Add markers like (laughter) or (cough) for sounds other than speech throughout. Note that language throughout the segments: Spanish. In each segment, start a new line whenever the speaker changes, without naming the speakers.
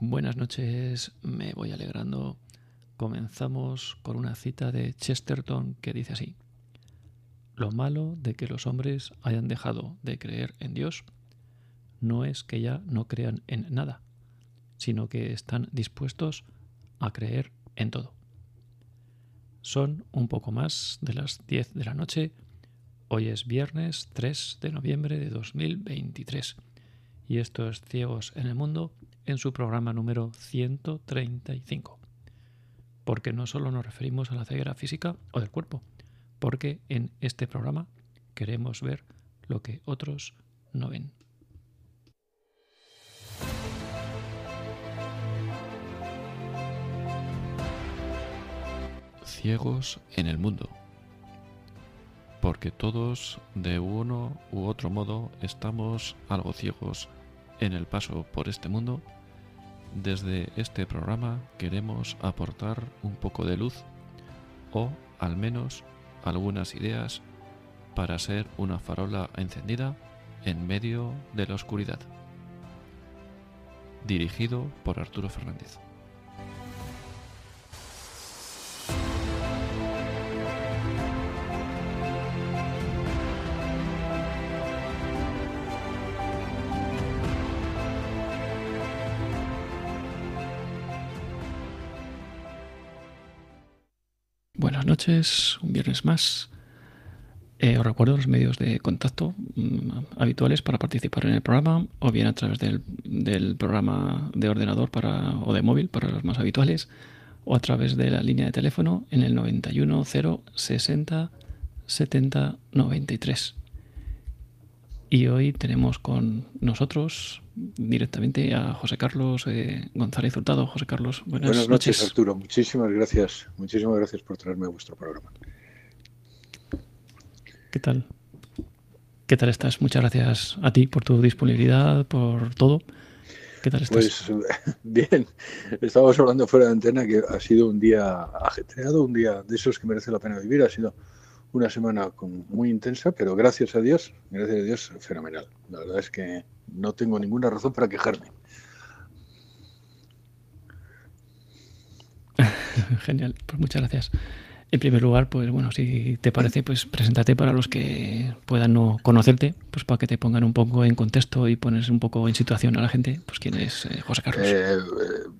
Buenas noches, me voy alegrando. Comenzamos con una cita de Chesterton que dice así. Lo malo de que los hombres hayan dejado de creer en Dios no es que ya no crean en nada, sino que están dispuestos a creer en todo. Son un poco más de las 10 de la noche. Hoy es viernes 3 de noviembre de 2023 y esto es Ciegos en el Mundo en su programa número 135. Porque no solo nos referimos a la ceguera física o del cuerpo, porque en este programa queremos ver lo que otros no ven. Ciegos en el mundo. Porque todos, de uno u otro modo, estamos algo ciegos en el paso por este mundo. Desde este programa queremos aportar un poco de luz o al menos algunas ideas para ser una farola encendida en medio de la oscuridad. Dirigido por Arturo Fernández. Noches, un viernes más. Eh, os recuerdo los medios de contacto mm, habituales para participar en el programa, o bien a través del, programa de ordenador para, o de móvil para los más habituales, o a través de la línea de teléfono en el 91 060 70 93. Y hoy tenemos con nosotros directamente a José Carlos eh, González Hurtado. José Carlos, buenas,
buenas noches, Arturo. Muchísimas gracias. Muchísimas gracias por traerme a vuestro programa.
¿Qué tal? ¿Qué tal estás? Muchas gracias a ti por tu disponibilidad, por todo. ¿Qué tal estás?
Pues (laughs) bien, estábamos hablando fuera de antena que ha sido un día ajetreado, un día de esos que merece la pena vivir. Ha sido una semana muy intensa, pero gracias a Dios, gracias a Dios, fenomenal. La verdad es que no tengo ninguna razón para quejarme. (laughs)
Genial, pues muchas gracias. En primer lugar, pues bueno, si te parece, pues preséntate para los que puedan no conocerte, pues para que te pongan un poco en contexto y pones un poco en situación a la gente, pues quién es eh, José Carlos.
Eh,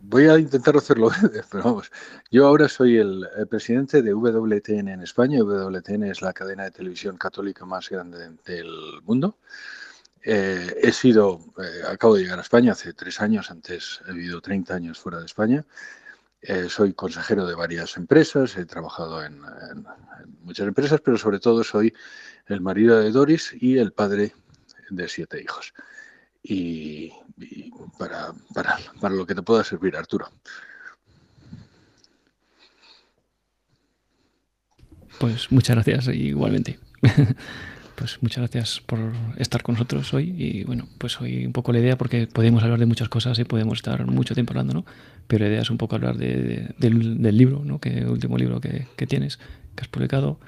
voy a intentar hacerlo, (laughs) pero vamos, yo ahora soy el, presidente de WTN en España. WTN es la cadena de televisión católica más grande del mundo. Eh, he sido, eh, acabo de llegar a España hace tres años, antes he vivido 30 años fuera de España. Eh, soy consejero de varias empresas, he trabajado en, muchas empresas, pero sobre todo soy el marido de Doris y el padre de siete hijos. Y, y para, para, para, lo que te pueda servir, Arturo.
Pues muchas gracias, igualmente. (laughs) pues muchas gracias por estar con nosotros hoy y bueno, pues hoy un poco la idea porque podemos hablar de muchas cosas y podemos estar mucho tiempo hablando, ¿no? Pero la idea es un poco hablar de, de, del, del, libro, ¿no? Que el último libro que, que, tienes, que has publicado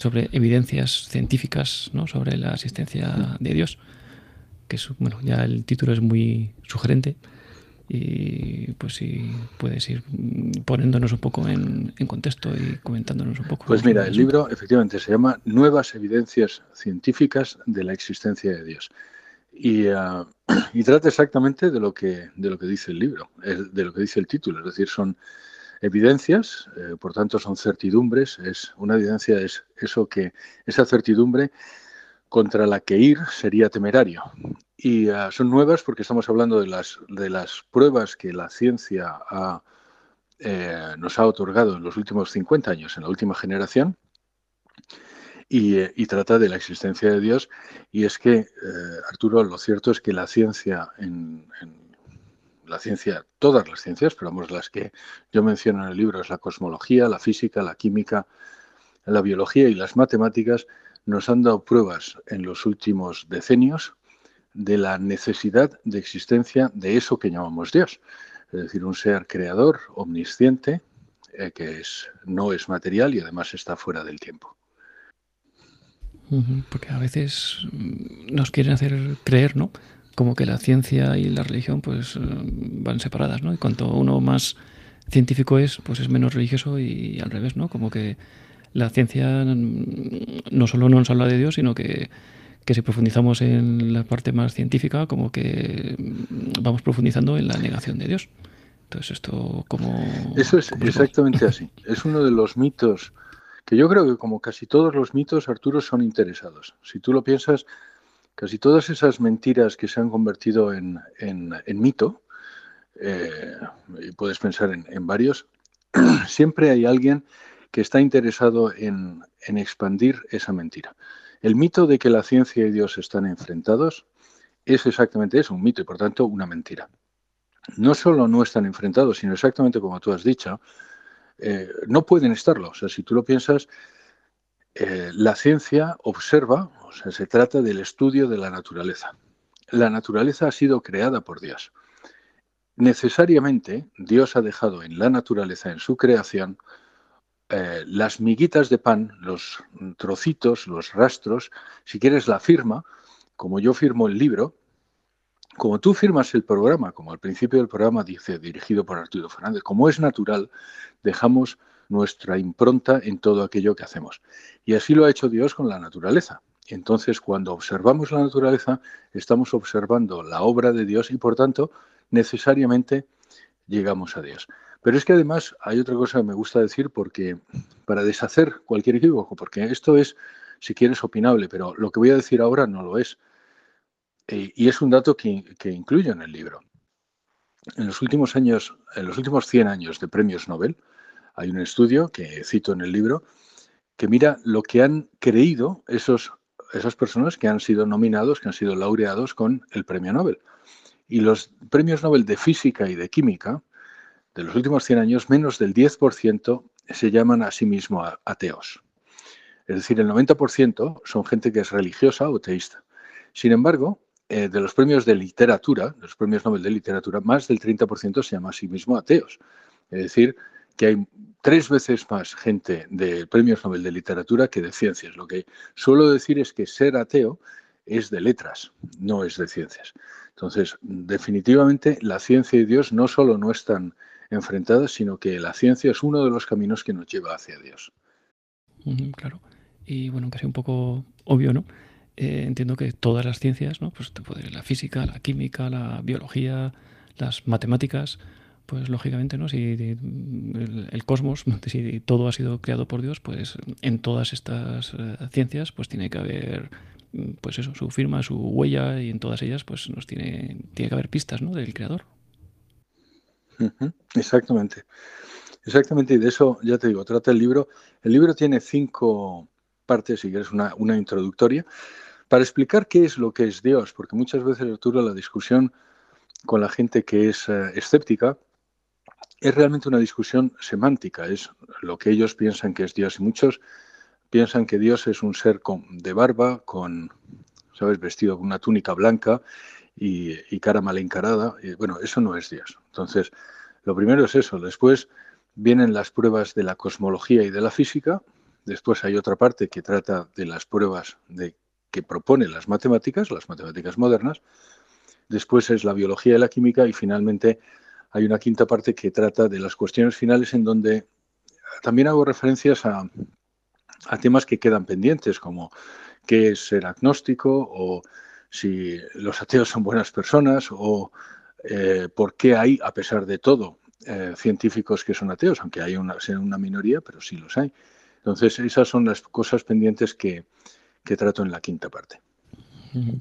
sobre evidencias científicas, ¿no? Sobre la existencia de Dios, que es, bueno, ya el título es muy sugerente y pues si puedes ir poniéndonos un poco en, contexto y comentándonos un poco.
Pues mira, el libro efectivamente se llama Nuevas evidencias científicas de la existencia de Dios. Y, uh, (clears throat) y, trata exactamente de lo, que, de lo que dice el libro, de lo que dice el título, es decir, son evidencias, eh, por tanto son certidumbres, es una evidencia es eso que esa certidumbre contra la que ir sería temerario. Y uh, son nuevas porque estamos hablando de las, de las pruebas que la ciencia eh, nos ha otorgado en los últimos 50 años, en la última generación, y, eh, y trata de la existencia de Dios. Y es que, eh, Arturo, lo cierto es que la ciencia, en, en, la ciencia, todas las ciencias, pero vamos, las que yo menciono en el libro, es la cosmología, la física, la química, la biología y las matemáticas, nos han dado pruebas en los últimos decenios de la necesidad de existencia de eso que llamamos Dios, es decir, un ser creador, omnisciente, eh, que no es material y además está fuera del tiempo.
Porque a veces nos quieren hacer creer, ¿no? como que la ciencia y la religión pues eh, van separadas, ¿no? Y cuanto uno más científico es, pues es menos religioso y al revés, ¿no? Como que la ciencia no solo no nos habla de Dios, sino que, que si profundizamos en la parte más científica, como que vamos profundizando en la negación de Dios. Entonces esto como...
Eso es exactamente así. Es uno de los mitos que yo creo que como casi todos los mitos, Arturo, son interesados. Si tú lo piensas, casi todas esas mentiras que se han convertido en, mito, eh, y puedes pensar en, varios, (clears throat) siempre hay alguien que está interesado en, expandir esa mentira. El mito de que la ciencia y Dios están enfrentados es exactamente eso, un mito y por tanto una mentira. No solo no están enfrentados, sino exactamente como tú has dicho, eh, no pueden estarlo. O sea, si tú lo piensas, eh, la ciencia observa, o sea, se trata del estudio de la naturaleza. La naturaleza ha sido creada por Dios. Necesariamente Dios ha dejado en la naturaleza, en su creación, eh, las miguitas de pan, los trocitos, los rastros, si quieres la firma, como yo firmo el libro, como tú firmas el programa, como al principio del programa dice, dirigido por Arturo Fernández, como es natural, dejamos nuestra impronta en todo aquello que hacemos. Y así lo ha hecho Dios con la naturaleza. Entonces, cuando observamos la naturaleza, estamos observando la obra de Dios y, por tanto, necesariamente llegamos a Dios. Pero es que además hay otra cosa que me gusta decir porque para deshacer cualquier equívoco, porque esto es, si quieres, opinable, pero lo que voy a decir ahora no lo es. Eh, y es un dato que, que incluyo en el libro. En los últimos años, en los últimos 100 años de premios Nobel, hay un estudio que cito en el libro que mira lo que han creído esos, esas personas que han sido nominados, que han sido laureados con el premio Nobel. Y los premios Nobel de física y de química de los últimos 100 años, menos del 10% se llaman a sí mismos ateos. Es decir, el 90% son gente que es religiosa o teísta. Sin embargo, eh, de los premios de literatura, de los premios Nobel de literatura, más del 30% se llama a sí mismo ateos. Es decir, que hay tres veces más gente de premios Nobel de literatura que de ciencias. Lo que suelo decir es que ser ateo es de letras, no es de ciencias. Entonces, definitivamente la ciencia y Dios no solo no están enfrentadas, sino que la ciencia es uno de los caminos que nos lleva hacia Dios.
Claro. Y bueno, casi un poco obvio, ¿no? Eh, entiendo que todas las ciencias, ¿no? Pues la física, la química, la biología, las matemáticas, pues lógicamente, ¿no? Si el, cosmos, (laughs) si todo ha sido creado por Dios, pues en todas estas eh, ciencias, pues tiene que haber, pues eso, su firma, su huella, y en todas ellas, pues nos tiene, tiene que haber pistas, ¿no? Del creador.
Exactamente. Exactamente, y de eso ya te digo, trata el libro. El libro tiene cinco partes, si quieres, una, una introductoria, para explicar qué es lo que es Dios, porque muchas veces, Arturo, la discusión con la gente que es eh, escéptica es realmente una discusión semántica, es lo que ellos piensan que es Dios. Y muchos piensan que Dios es un ser con, de barba, con, ¿sabes?, vestido con una túnica blanca y, cara mal encarada. Bueno, eso no es Dios. Entonces, lo primero es eso. Después vienen las pruebas de la cosmología y de la física. Después hay otra parte que trata de las pruebas de, que proponen las matemáticas, las matemáticas modernas. Después es la biología y la química y finalmente hay una quinta parte que trata de las cuestiones finales en donde también hago referencias a, temas que quedan pendientes, como qué es ser agnóstico o si los ateos son buenas personas o eh, por qué hay, a pesar de todo, eh, científicos que son ateos, aunque hay una, sea una minoría, pero sí los hay. Entonces, esas son las cosas pendientes que, trato en la quinta parte.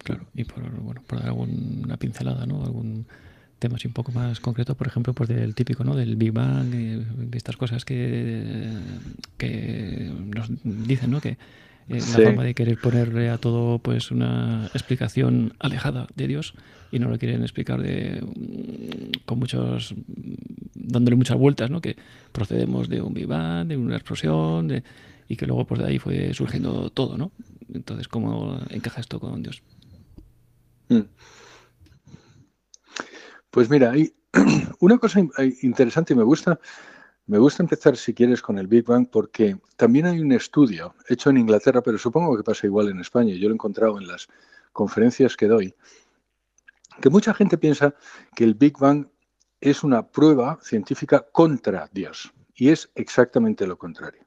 Claro, y por, bueno, por dar alguna pincelada, ¿no? Algún temas un poco más concretos, por ejemplo, pues del típico, ¿no? Del Big Bang, de, estas cosas que, que nos dicen, ¿no? Que eh, la forma de querer ponerle a todo pues una explicación alejada de Dios y no lo quieren explicar de con muchos dándole muchas vueltas, ¿no? Que procedemos de un Bang, de una explosión, de, y que luego pues de ahí fue surgiendo todo, ¿no? Entonces, ¿cómo encaja esto con Dios? Mm.
Pues mira, hay (clears throat) una cosa interesante y me gusta, me gusta empezar, si quieres, con el Big Bang, porque también hay un estudio hecho en Inglaterra, pero supongo que pasa igual en España. Yo lo he encontrado en las conferencias que doy, que mucha gente piensa que el Big Bang es una prueba científica contra Dios, y es exactamente lo contrario.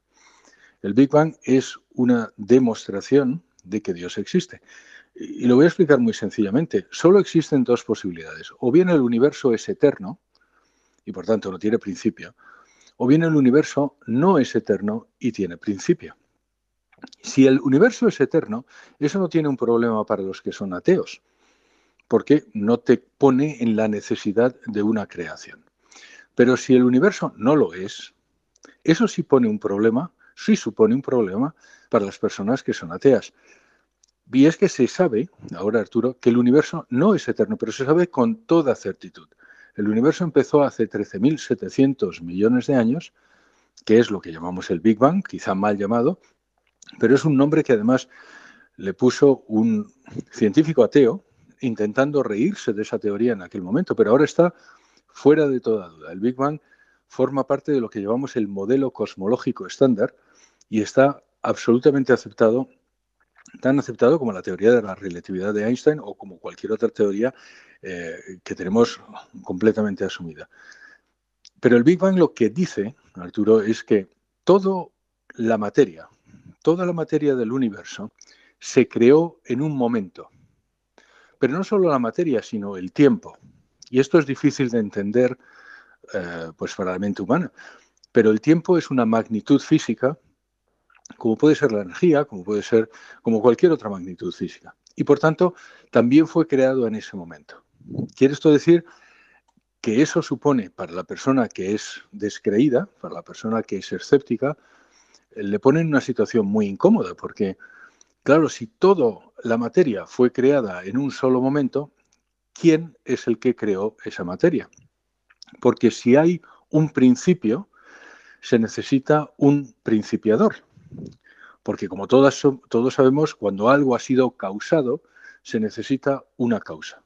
El Big Bang es una demostración de que Dios existe. Y lo voy a explicar muy sencillamente. Solo existen dos posibilidades. O bien el universo es eterno, y por tanto no tiene principio, o bien el universo no es eterno y tiene principio. Si el universo es eterno, eso no tiene un problema para los que son ateos, porque no te pone en la necesidad de una creación. Pero si el universo no lo es, eso sí pone un problema, sí supone un problema para las personas que son ateas. Y es que se sabe, ahora Arturo, que el universo no es eterno, pero se sabe con toda certitud. El universo empezó hace 13.700 millones de años, que es lo que llamamos el Big Bang, quizá mal llamado, pero es un nombre que además le puso un científico ateo intentando reírse de esa teoría en aquel momento, pero ahora está fuera de toda duda. El Big Bang forma parte de lo que llamamos el modelo cosmológico estándar y está absolutamente aceptado, tan aceptado como la teoría de la relatividad de Einstein o como cualquier otra teoría eh, que tenemos completamente asumida. Pero el Big Bang lo que dice, Arturo, es que toda la materia, toda la materia del universo se creó en un momento. Pero no solo la materia, sino el tiempo. Y esto es difícil de entender eh, pues para la mente humana. Pero el tiempo es una magnitud física, como puede ser la energía, como puede ser como cualquier otra magnitud física. Y por tanto, también fue creado en ese momento. ¿Quiere esto decir que eso supone para la persona que es descreída, para la persona que es escéptica, le pone en una situación muy incómoda? Porque, claro, si toda la materia fue creada en un solo momento, ¿quién es el que creó esa materia? Porque si hay un principio, se necesita un principiador. Porque como todos sabemos, cuando algo ha sido causado, se necesita una causa.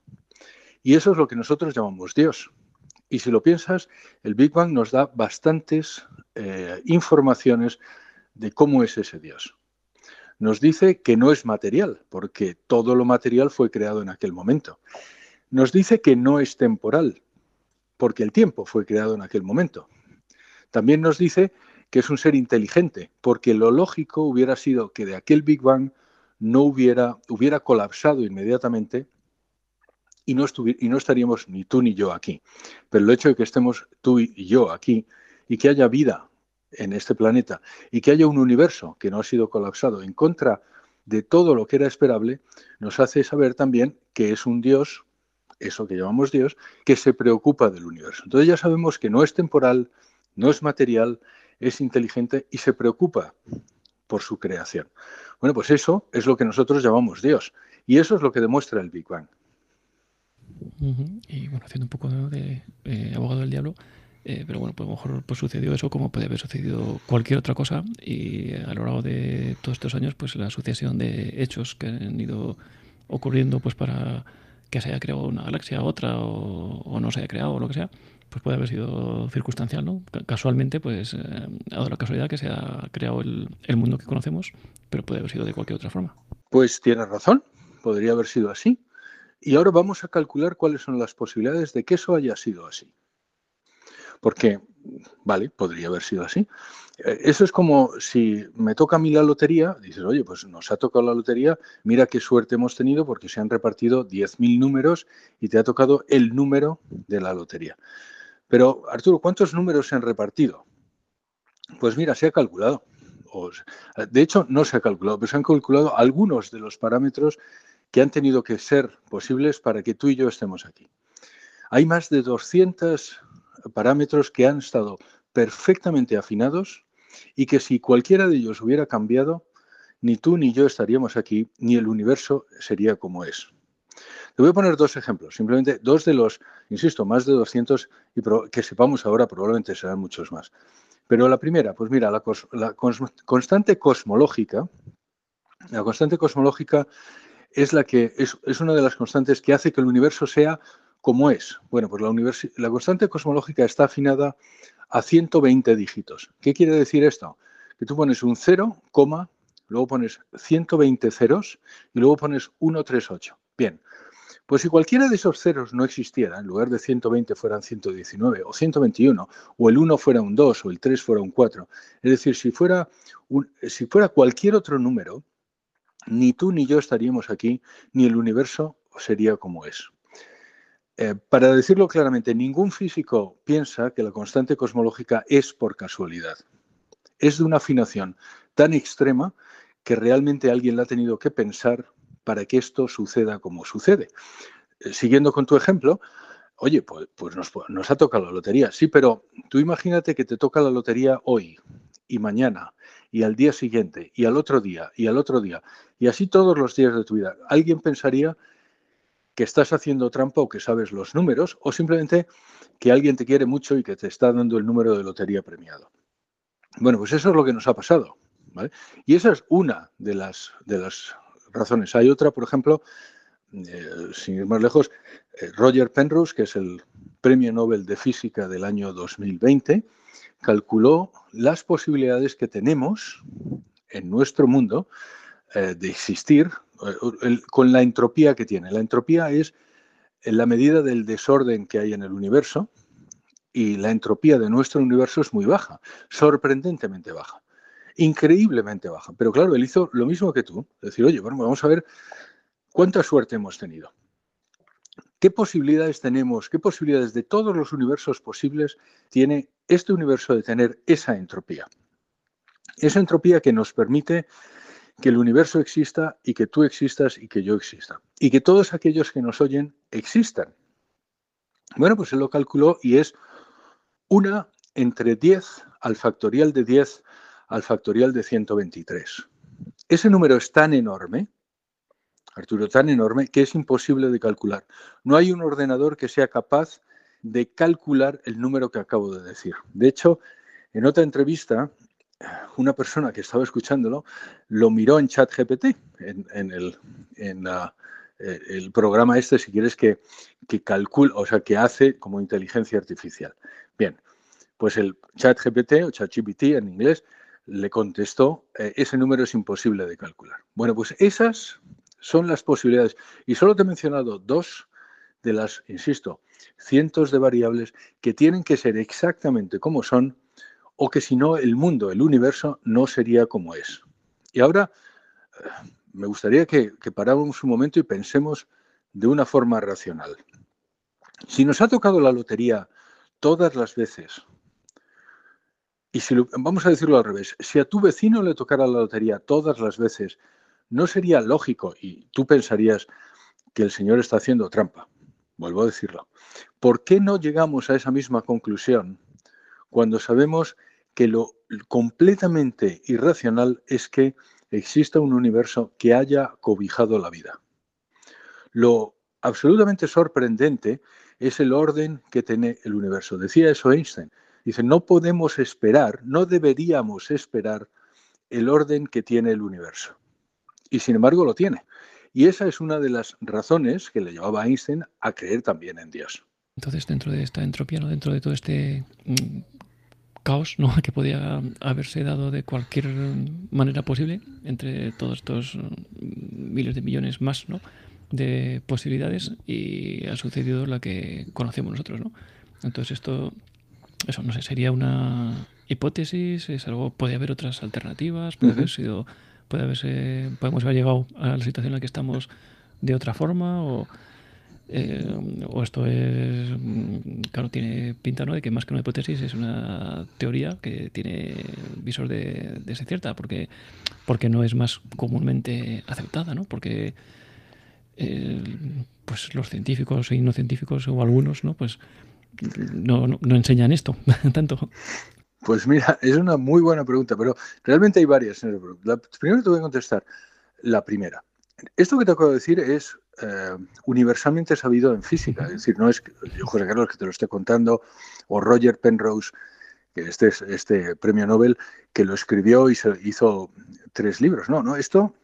Y eso es lo que nosotros llamamos Dios. Y si lo piensas, el Big Bang nos da bastantes eh, informaciones de cómo es ese Dios. Nos dice que no es material, porque todo lo material fue creado en aquel momento. Nos dice que no es temporal, porque el tiempo fue creado en aquel momento. También nos dice que es un ser inteligente, porque lo lógico hubiera sido que de aquel Big Bang no hubiera, hubiera colapsado inmediatamente y no, y no estaríamos ni tú ni yo aquí. Pero el hecho de que estemos tú y yo aquí y que haya vida en este planeta y que haya un universo que no ha sido colapsado en contra de todo lo que era esperable, nos hace saber también que es un Dios, eso que llamamos Dios, que se preocupa del universo. Entonces ya sabemos que no es temporal, no es material, es inteligente y se preocupa por su creación. Bueno, pues eso es lo que nosotros llamamos Dios. Y eso es lo que demuestra el Big Bang.
Y bueno, haciendo un poco de eh, abogado del diablo, eh, pero bueno, pues a lo mejor pues sucedió eso como puede haber sucedido cualquier otra cosa y a lo largo de todos estos años pues la sucesión de hechos que han ido ocurriendo pues para que se haya creado una galaxia, otra o, no se haya creado o lo que sea, pues puede haber sido circunstancial, ¿no? Casualmente pues eh, ha dado la casualidad que se ha creado el, el mundo que conocemos, pero puede haber sido de cualquier otra forma.
Pues tienes razón, podría haber sido así. Y ahora vamos a calcular cuáles son las posibilidades de que eso haya sido así. Porque, vale, podría haber sido así. Eh, eso es como si me toca a mí la lotería, dices, oye, pues nos ha tocado la lotería, mira qué suerte hemos tenido porque se han repartido 10.000 números y te ha tocado el número de la lotería. Pero, Arturo, ¿cuántos números se han repartido? Pues mira, se ha calculado. de hecho, no se ha calculado, pero se han calculado algunos de los parámetros que han tenido que ser posibles para que tú y yo estemos aquí. Hay más de 200 parámetros que han estado perfectamente afinados y que si cualquiera de ellos hubiera cambiado, ni tú ni yo estaríamos aquí, ni el universo sería como es. Te voy a poner dos ejemplos, simplemente dos de los, insisto, más de 200 y que sepamos ahora probablemente serán muchos más. Pero la primera, pues mira, la, constante cosmológica, la constante cosmológica es la que es, una de las constantes que hace que el universo sea como es. Bueno, pues la, la constante cosmológica está afinada a 120 dígitos. ¿Qué quiere decir esto? Que tú pones un 0, luego pones 120 ceros y luego pones 138. Bien, Pues si cualquiera de esos ceros no existiera, en lugar de 120 fueran 119 o 121, o el 1 fuera un 2 o el 3 fuera un 4, es decir, si fuera, si fuera cualquier otro número, ni tú ni yo estaríamos aquí, ni el universo sería como es. Eh, para decirlo claramente, ningún físico piensa que la constante cosmológica es por casualidad. Es de una afinación tan extrema que realmente alguien la ha tenido que pensar para que esto suceda como sucede. Eh, siguiendo con tu ejemplo, oye, pues, pues nos, ha tocado la lotería. Sí, pero tú imagínate que te toca la lotería hoy y mañana y al día siguiente y al otro día y al otro día y así todos los días de tu vida. Alguien pensaría que estás haciendo trampa o que sabes los números o simplemente que alguien te quiere mucho y que te está dando el número de lotería premiado. Bueno, pues eso es lo que nos ha pasado. Y esa es una de las, de las razones. Hay otra, por ejemplo, eh, sin ir más lejos, eh, Roger Penrose, que es el Premio Nobel de Física del año 2020, calculó las posibilidades que tenemos en nuestro mundo eh, de existir con la entropía que tiene. La entropía es la medida del desorden que hay en el universo y la entropía de nuestro universo es muy baja, sorprendentemente baja increíblemente baja. Pero claro, él hizo lo mismo que tú. Decir, oye, bueno, vamos a ver cuánta suerte hemos tenido. ¿Qué posibilidades tenemos? ¿Qué posibilidades de todos los universos posibles tiene este universo de tener esa entropía? Esa entropía que nos permite que el universo exista y que tú existas y que yo exista. Y que todos aquellos que nos oyen existan. Bueno, pues él lo calculó y es una entre 10 al factorial de 10 al factorial de 123. Ese número es tan enorme, Arturo, tan enorme, que es imposible de calcular. No hay un ordenador que sea capaz de calcular el número que acabo de decir. De hecho, en otra entrevista, una persona que estaba escuchándolo lo miró en ChatGPT, en, en, el, en eh, el programa este, si quieres, que, que calcula, o sea, que hace como inteligencia artificial. Bien, pues el ChatGPT o ChatGPT en inglés le contestó, eh, ese número es imposible de calcular. Bueno, pues esas son las posibilidades. Y solo te he mencionado dos de las, insisto, cientos de variables que tienen que ser exactamente como son o que si no el mundo, el universo, no sería como es. Y ahora eh, me gustaría que, que paráramos un momento y pensemos de una forma racional. Si nos ha tocado la lotería todas las veces y vamos a decirlo al revés, si a tu vecino le tocara la lotería todas las veces, no sería lógico, y tú pensarías que el señor está haciendo trampa, vuelvo a decirlo. ¿Por qué no llegamos a esa misma conclusión cuando sabemos que lo completamente irracional es que exista un universo que haya cobijado la vida? Lo absolutamente sorprendente es el orden que tiene el universo. Decía eso Einstein. Dice, no podemos esperar, no deberíamos esperar el orden que tiene el universo. Y sin embargo lo tiene. Y esa es una de las razones que le llevaba a Einstein a creer también en Dios.
Entonces, dentro de esta entropía, ¿no? dentro de todo este mm, caos ¿no? (laughs) que podía haberse dado de cualquier manera posible, entre todos estos mm, miles de millones más ¿no? de posibilidades, y ha sucedido la que conocemos nosotros. ¿no? Entonces, esto eso no sé, sería una hipótesis, es algo, puede haber otras alternativas, puede haber sido, puede haberse, podemos haber llegado a la situación en la que estamos de otra forma o, eh, o esto es, mm, claro, tiene pinta ¿no? de que más que una hipótesis es una teoría que tiene visor de, de ser cierta, porque, porque no es más comúnmente aceptada, ¿no? Porque eh, pues los científicos y no científicos o algunos, ¿no? Pues no, enseñan esto (laughs) tanto?
Pues mira, es una muy buena pregunta, pero realmente hay varias. La, primero te voy a contestar la primera. Esto que te acabo de decir es eh, universalmente sabido en física, es decir, no es yo, José Carlos, que te lo esté contando, o Roger Penrose, que este es este premio Nobel, que lo escribió y se hizo tres libros. No, no, esto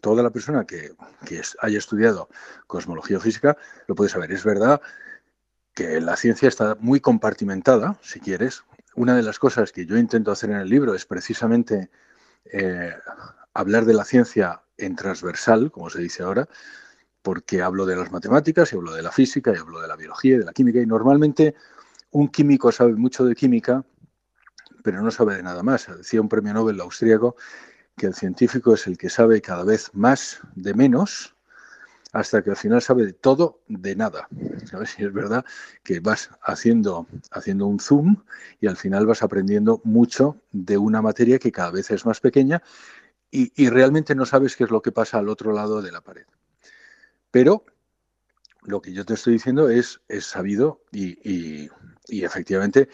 toda la persona que, que haya estudiado cosmología física lo puede saber. Es verdad que la ciencia está muy compartimentada, si quieres. Una de las cosas que yo intento hacer en el libro es precisamente eh, hablar de la ciencia en transversal, como se dice ahora, porque hablo de las matemáticas y hablo de la física y hablo de la biología y de la química y normalmente un químico sabe mucho de química, pero no sabe de nada más. Decía un premio Nobel austríaco que el científico es el que sabe cada vez más de menos hasta que al final sabe de todo de nada. ¿Sabes? si es verdad que vas haciendo, haciendo un zoom y al final vas aprendiendo mucho de una materia que cada vez es más pequeña y, realmente no sabes qué es lo que pasa al otro lado de la pared. Pero lo que yo te estoy diciendo es, es sabido y, y efectivamente,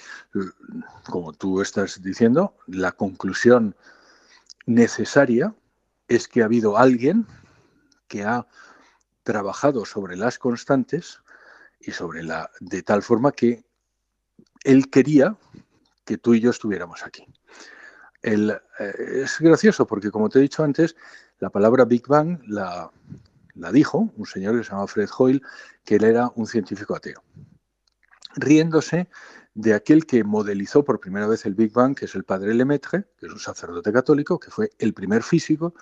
como tú estás diciendo, la conclusión necesaria es que ha habido alguien que ha trabajado sobre las constantes y sobre la de tal forma que él quería que tú y yo estuviéramos aquí. Eh, es gracioso porque, como te he dicho antes, la palabra Big Bang la, la dijo un señor que se llama Fred Hoyle, que él era un científico ateo, riéndose de aquel que modelizó por primera vez el Big Bang, que es el padre Lemaitre, que es un sacerdote católico, que fue el primer físico,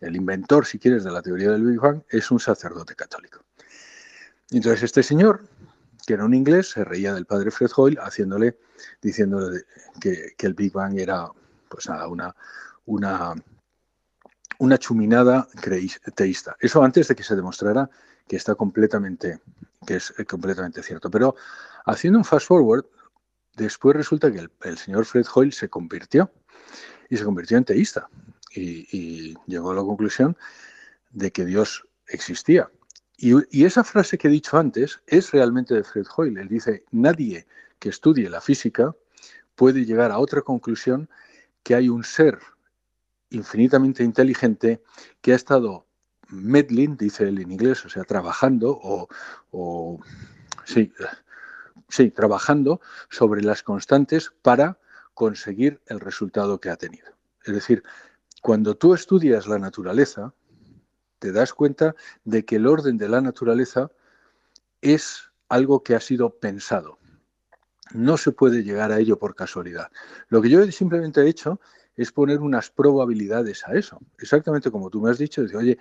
el inventor, si quieres, de la teoría del Big Bang, es un sacerdote católico. Entonces este señor, que era un inglés, se reía del padre Fred Hoyle, haciéndole, diciéndole que, el Big Bang era, pues nada, una, una, una chuminada teísta. Eso antes de que se demostrara que está completamente, que es completamente cierto. Pero haciendo un fast forward, Después resulta que el, señor Fred Hoyle se convirtió y se convirtió en teísta y, llegó a la conclusión de que Dios existía. Y, esa frase que he dicho antes es realmente de Fred Hoyle. Él dice, nadie que estudie la física puede llegar a otra conclusión que hay un ser infinitamente inteligente que ha estado meddling, dice él en inglés, o sea, trabajando o, o sí, sí, trabajando sobre las constantes para conseguir el resultado que ha tenido. Es decir, cuando tú estudias la naturaleza, te das cuenta de que el orden de la naturaleza es algo que ha sido pensado. No se puede llegar a ello por casualidad. Lo que yo simplemente he hecho es poner unas probabilidades a eso. Exactamente como tú me has dicho, decir, oye,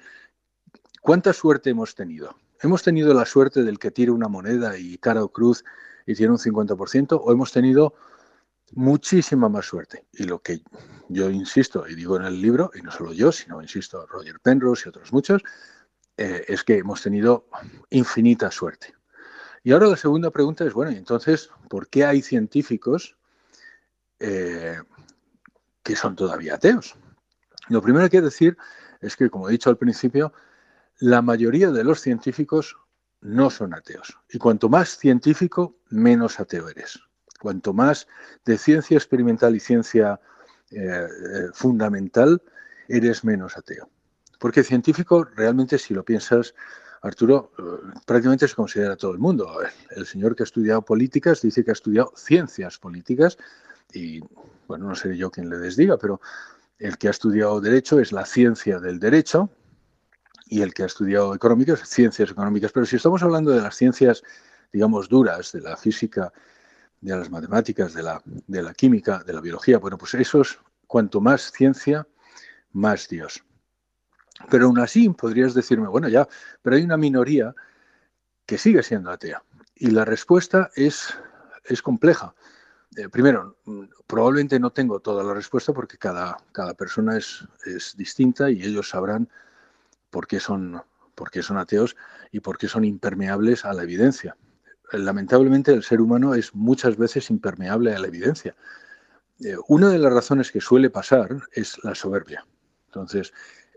¿cuánta suerte hemos tenido? ¿Hemos tenido la suerte del que tira una moneda y cara o cruz y tiene un 50%, o hemos tenido muchísima más suerte. Y lo que yo insisto y digo en el libro, y no solo yo, sino insisto Roger Penrose y otros muchos, eh, es que hemos tenido infinita suerte. Y ahora la segunda pregunta es, bueno, y entonces, ¿por qué hay científicos eh, que son todavía ateos? Lo primero que hay que decir es que, como he dicho al principio, la mayoría de los científicos no son ateos. Y cuanto más científico, menos ateo eres. Cuanto más de ciencia experimental y ciencia eh, eh, fundamental, eres menos ateo. Porque científico, realmente, si lo piensas, Arturo, eh, prácticamente se considera todo el mundo. El señor que ha estudiado políticas dice que ha estudiado ciencias políticas y, bueno, no sé yo quién le desdiga, pero el que ha estudiado derecho es la ciencia del derecho, y el que ha estudiado económicas, ciencias económicas. Pero si estamos hablando de las ciencias, digamos, duras, de la física, de las matemáticas, de la, de la química, de la biología, bueno, pues eso es cuanto más ciencia, más Dios. Pero aún así podrías decirme, bueno, ya, pero hay una minoría que sigue siendo atea. Y la respuesta es, es compleja. Eh, primero, probablemente no tengo toda la respuesta porque cada, cada persona es, es distinta y ellos sabrán por qué son, son ateos y por qué son impermeables a la evidencia. Lamentablemente el ser humano es muchas veces impermeable a la evidencia. Eh, una de las razones que suele pasar es la soberbia. Entonces,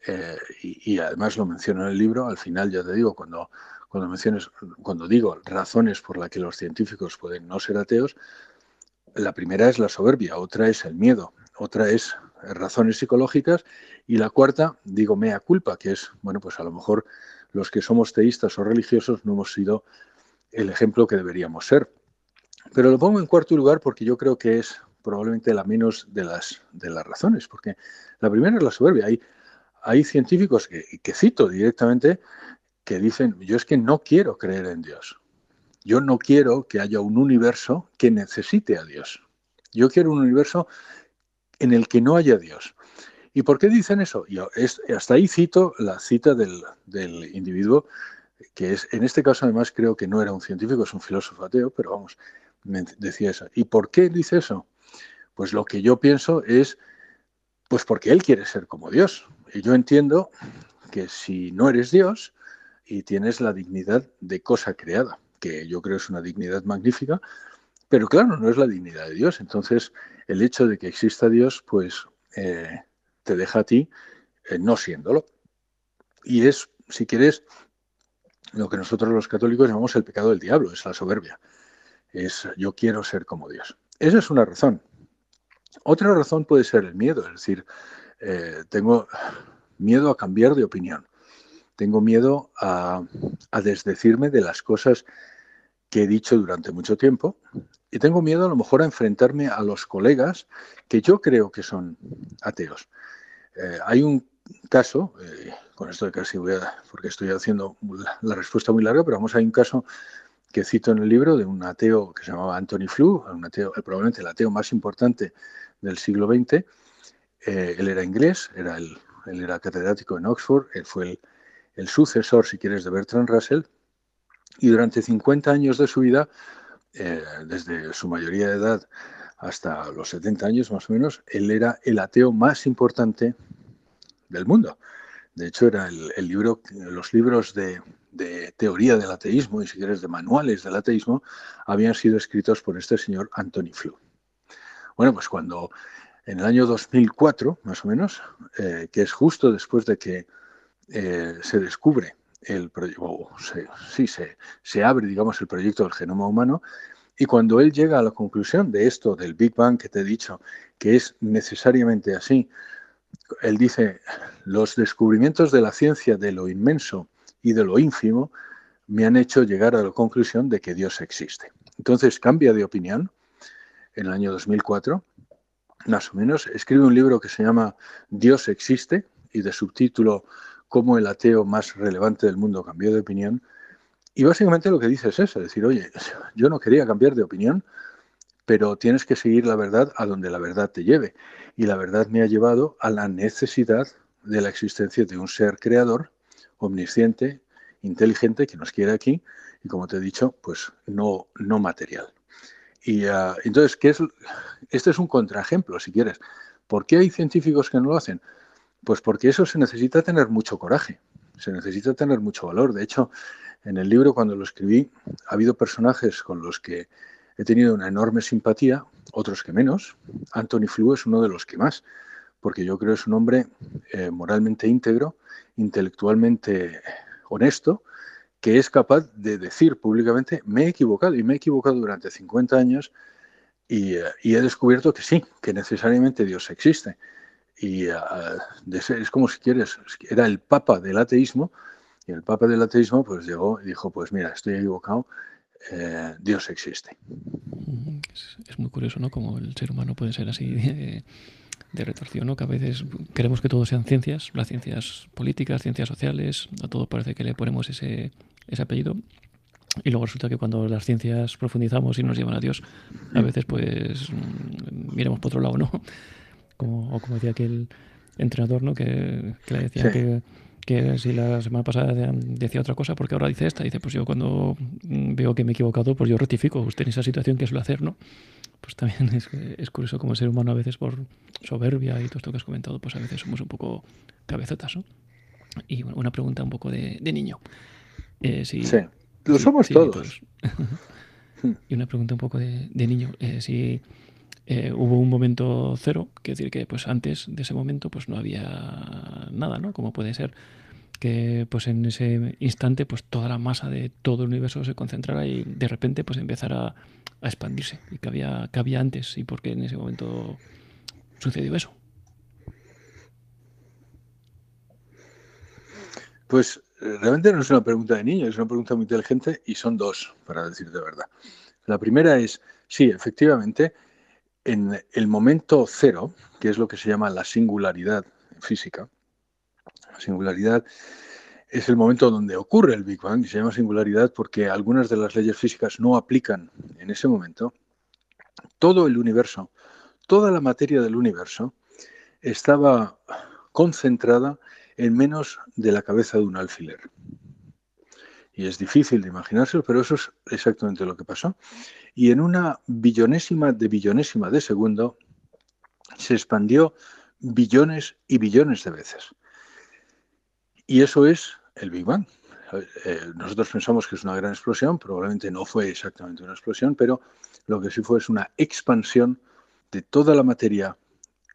eh, y, además lo menciono en el libro, al final ya te digo, cuando, cuando, menciones, cuando digo razones por las que los científicos pueden no ser ateos, la primera es la soberbia, otra es el miedo, otra es razones psicológicas y la cuarta, digo mea culpa, que es, bueno, pues a lo mejor los que somos teístas o religiosos no hemos sido el ejemplo que deberíamos ser. Pero lo pongo en cuarto lugar porque yo creo que es probablemente la menos de las, de las razones, porque la primera es la soberbia. Hay, hay científicos que, que cito directamente que dicen, yo es que no quiero creer en Dios. Yo no quiero que haya un universo que necesite a Dios. Yo quiero un universo en el que no haya Dios. ¿Y por qué dicen eso? Yo hasta ahí cito la cita del, individuo que es, en este caso además creo que no era un científico, es un filósofo ateo, pero vamos, decía eso. ¿Y por qué dice eso? Pues lo que yo pienso es, pues porque él quiere ser como Dios. Y yo entiendo que si no eres Dios y tienes la dignidad de cosa creada, que yo creo es una dignidad magnífica, pero claro, no es la dignidad de Dios. Entonces, el hecho de que exista Dios, pues eh, te deja a ti eh, no siéndolo. Y es, si quieres, lo que nosotros los católicos llamamos el pecado del diablo, es la soberbia. Es yo quiero ser como Dios. Esa es una razón. Otra razón puede ser el miedo, es decir, eh, tengo miedo a cambiar de opinión, tengo miedo a, a desdecirme de las cosas que he dicho durante mucho tiempo y tengo miedo a lo mejor a enfrentarme a los colegas que yo creo que son ateos. Eh, hay un caso, eh, con esto casi voy a, porque estoy haciendo la, respuesta muy larga, pero vamos, hay un caso que cito en el libro de un ateo que se llamaba Anthony Flew, un eh, probablemente el ateo más importante del siglo XX. él era inglés, era el, él era catedrático en Oxford, él fue el, el sucesor, si quieres, de Bertrand Russell, y durante 50 años de su vida, eh, desde su mayoría de edad hasta los 70 años más o menos, él era el ateo más importante del mundo. De hecho, era el, libro, los libros de, teoría del ateísmo y si quieres de manuales del ateísmo habían sido escritos por este señor Anthony Flew. Bueno, pues cuando en el año 2004, más o menos, eh, que es justo después de que eh, se descubre el proyecto, se, sí, se, se abre, digamos, el proyecto del genoma humano, y cuando él llega a la conclusión de esto, del Big Bang que te he dicho, que es necesariamente así, él dice, los descubrimientos de la ciencia de lo inmenso y de lo ínfimo me han hecho llegar a la conclusión de que Dios existe. Entonces cambia de opinión en el año 2004, más o menos, escribe un libro que se llama Dios existe y de subtítulo Cómo el ateo más relevante del mundo cambió de opinión. Y básicamente lo que dice es eso, decir, oye, yo no quería cambiar de opinión, pero tienes que seguir la verdad a donde la verdad te lleve. Y la verdad me ha llevado a la necesidad de la existencia de un ser creador, omnisciente, inteligente, que nos quiere aquí, y como te he dicho, pues no, no material. Y uh, entonces, ¿qué es? Este es un contraejemplo, si quieres. ¿Por qué hay científicos que no lo hacen? Pues porque eso se necesita tener mucho coraje, se necesita tener mucho valor. De hecho, en el libro cuando lo escribí, ha habido personajes con los que he tenido una enorme simpatía, otros que menos. Anthony Flew es uno de los que más, porque yo creo que es un hombre eh, moralmente íntegro, intelectualmente honesto, que es capaz de decir públicamente, me he equivocado y me he equivocado durante 50 años y, eh, y he descubierto que sí, que necesariamente Dios existe y uh, es como si quieres, era el papa del ateísmo, y el papa del ateísmo pues llegó y dijo, pues mira, estoy equivocado, eh, Dios existe.
Es, muy curioso, ¿no? Como el ser humano puede ser así de, de retorción, ¿no? Que a veces queremos que todo sean ciencias, las ciencias políticas, ciencias sociales, a todo parece que le ponemos ese, ese apellido. Y luego resulta que cuando las ciencias profundizamos y nos llevan a Dios, a veces pues mm, miremos por otro lado, ¿no? (laughs) como, o como decía aquel entrenador, ¿no? Que, le decía que, que, si la semana pasada decía otra cosa, porque ahora dice esta, dice, pues yo cuando veo que me he equivocado, pues yo rectifico. Usted en esa situación que suele hacer, ¿no? Pues también (laughs) es, es curioso como el ser humano a veces por soberbia y todo esto que has comentado, pues a veces somos un poco cabezotas, ¿no? Y una pregunta un poco de, de niño.
Eh, sí, lo somos todos. (laughs)
y una pregunta un poco de, de niño. Eh, si eh, hubo un momento cero, que decir que pues antes de ese momento pues no había nada, ¿no? Como puede ser que pues en ese instante pues toda la masa de todo el universo se concentrara y de repente pues empezara a expandirse y que había, que había antes y por qué en ese momento sucedió eso.
Pues eh, realmente no es una pregunta de niño, es una pregunta muy inteligente y son dos, para decir de verdad. La primera es, sí, efectivamente, en el momento cero, que es lo que se llama la singularidad física, la singularidad es el momento donde ocurre el Big Bang y se llama singularidad porque algunas de las leyes físicas no aplican en ese momento. Todo el universo, toda la materia del universo estaba concentrada en menos de la cabeza de un alfiler. Y es difícil de imaginárselo, pero eso es exactamente lo que pasó. Y en una billonésima de billonésima de segundo se expandió billones y billones de veces. Y eso es el Big Bang. Eh, nosotros pensamos que es una gran explosión, probablemente no fue exactamente una explosión, pero lo que sí fue es una expansión de toda la materia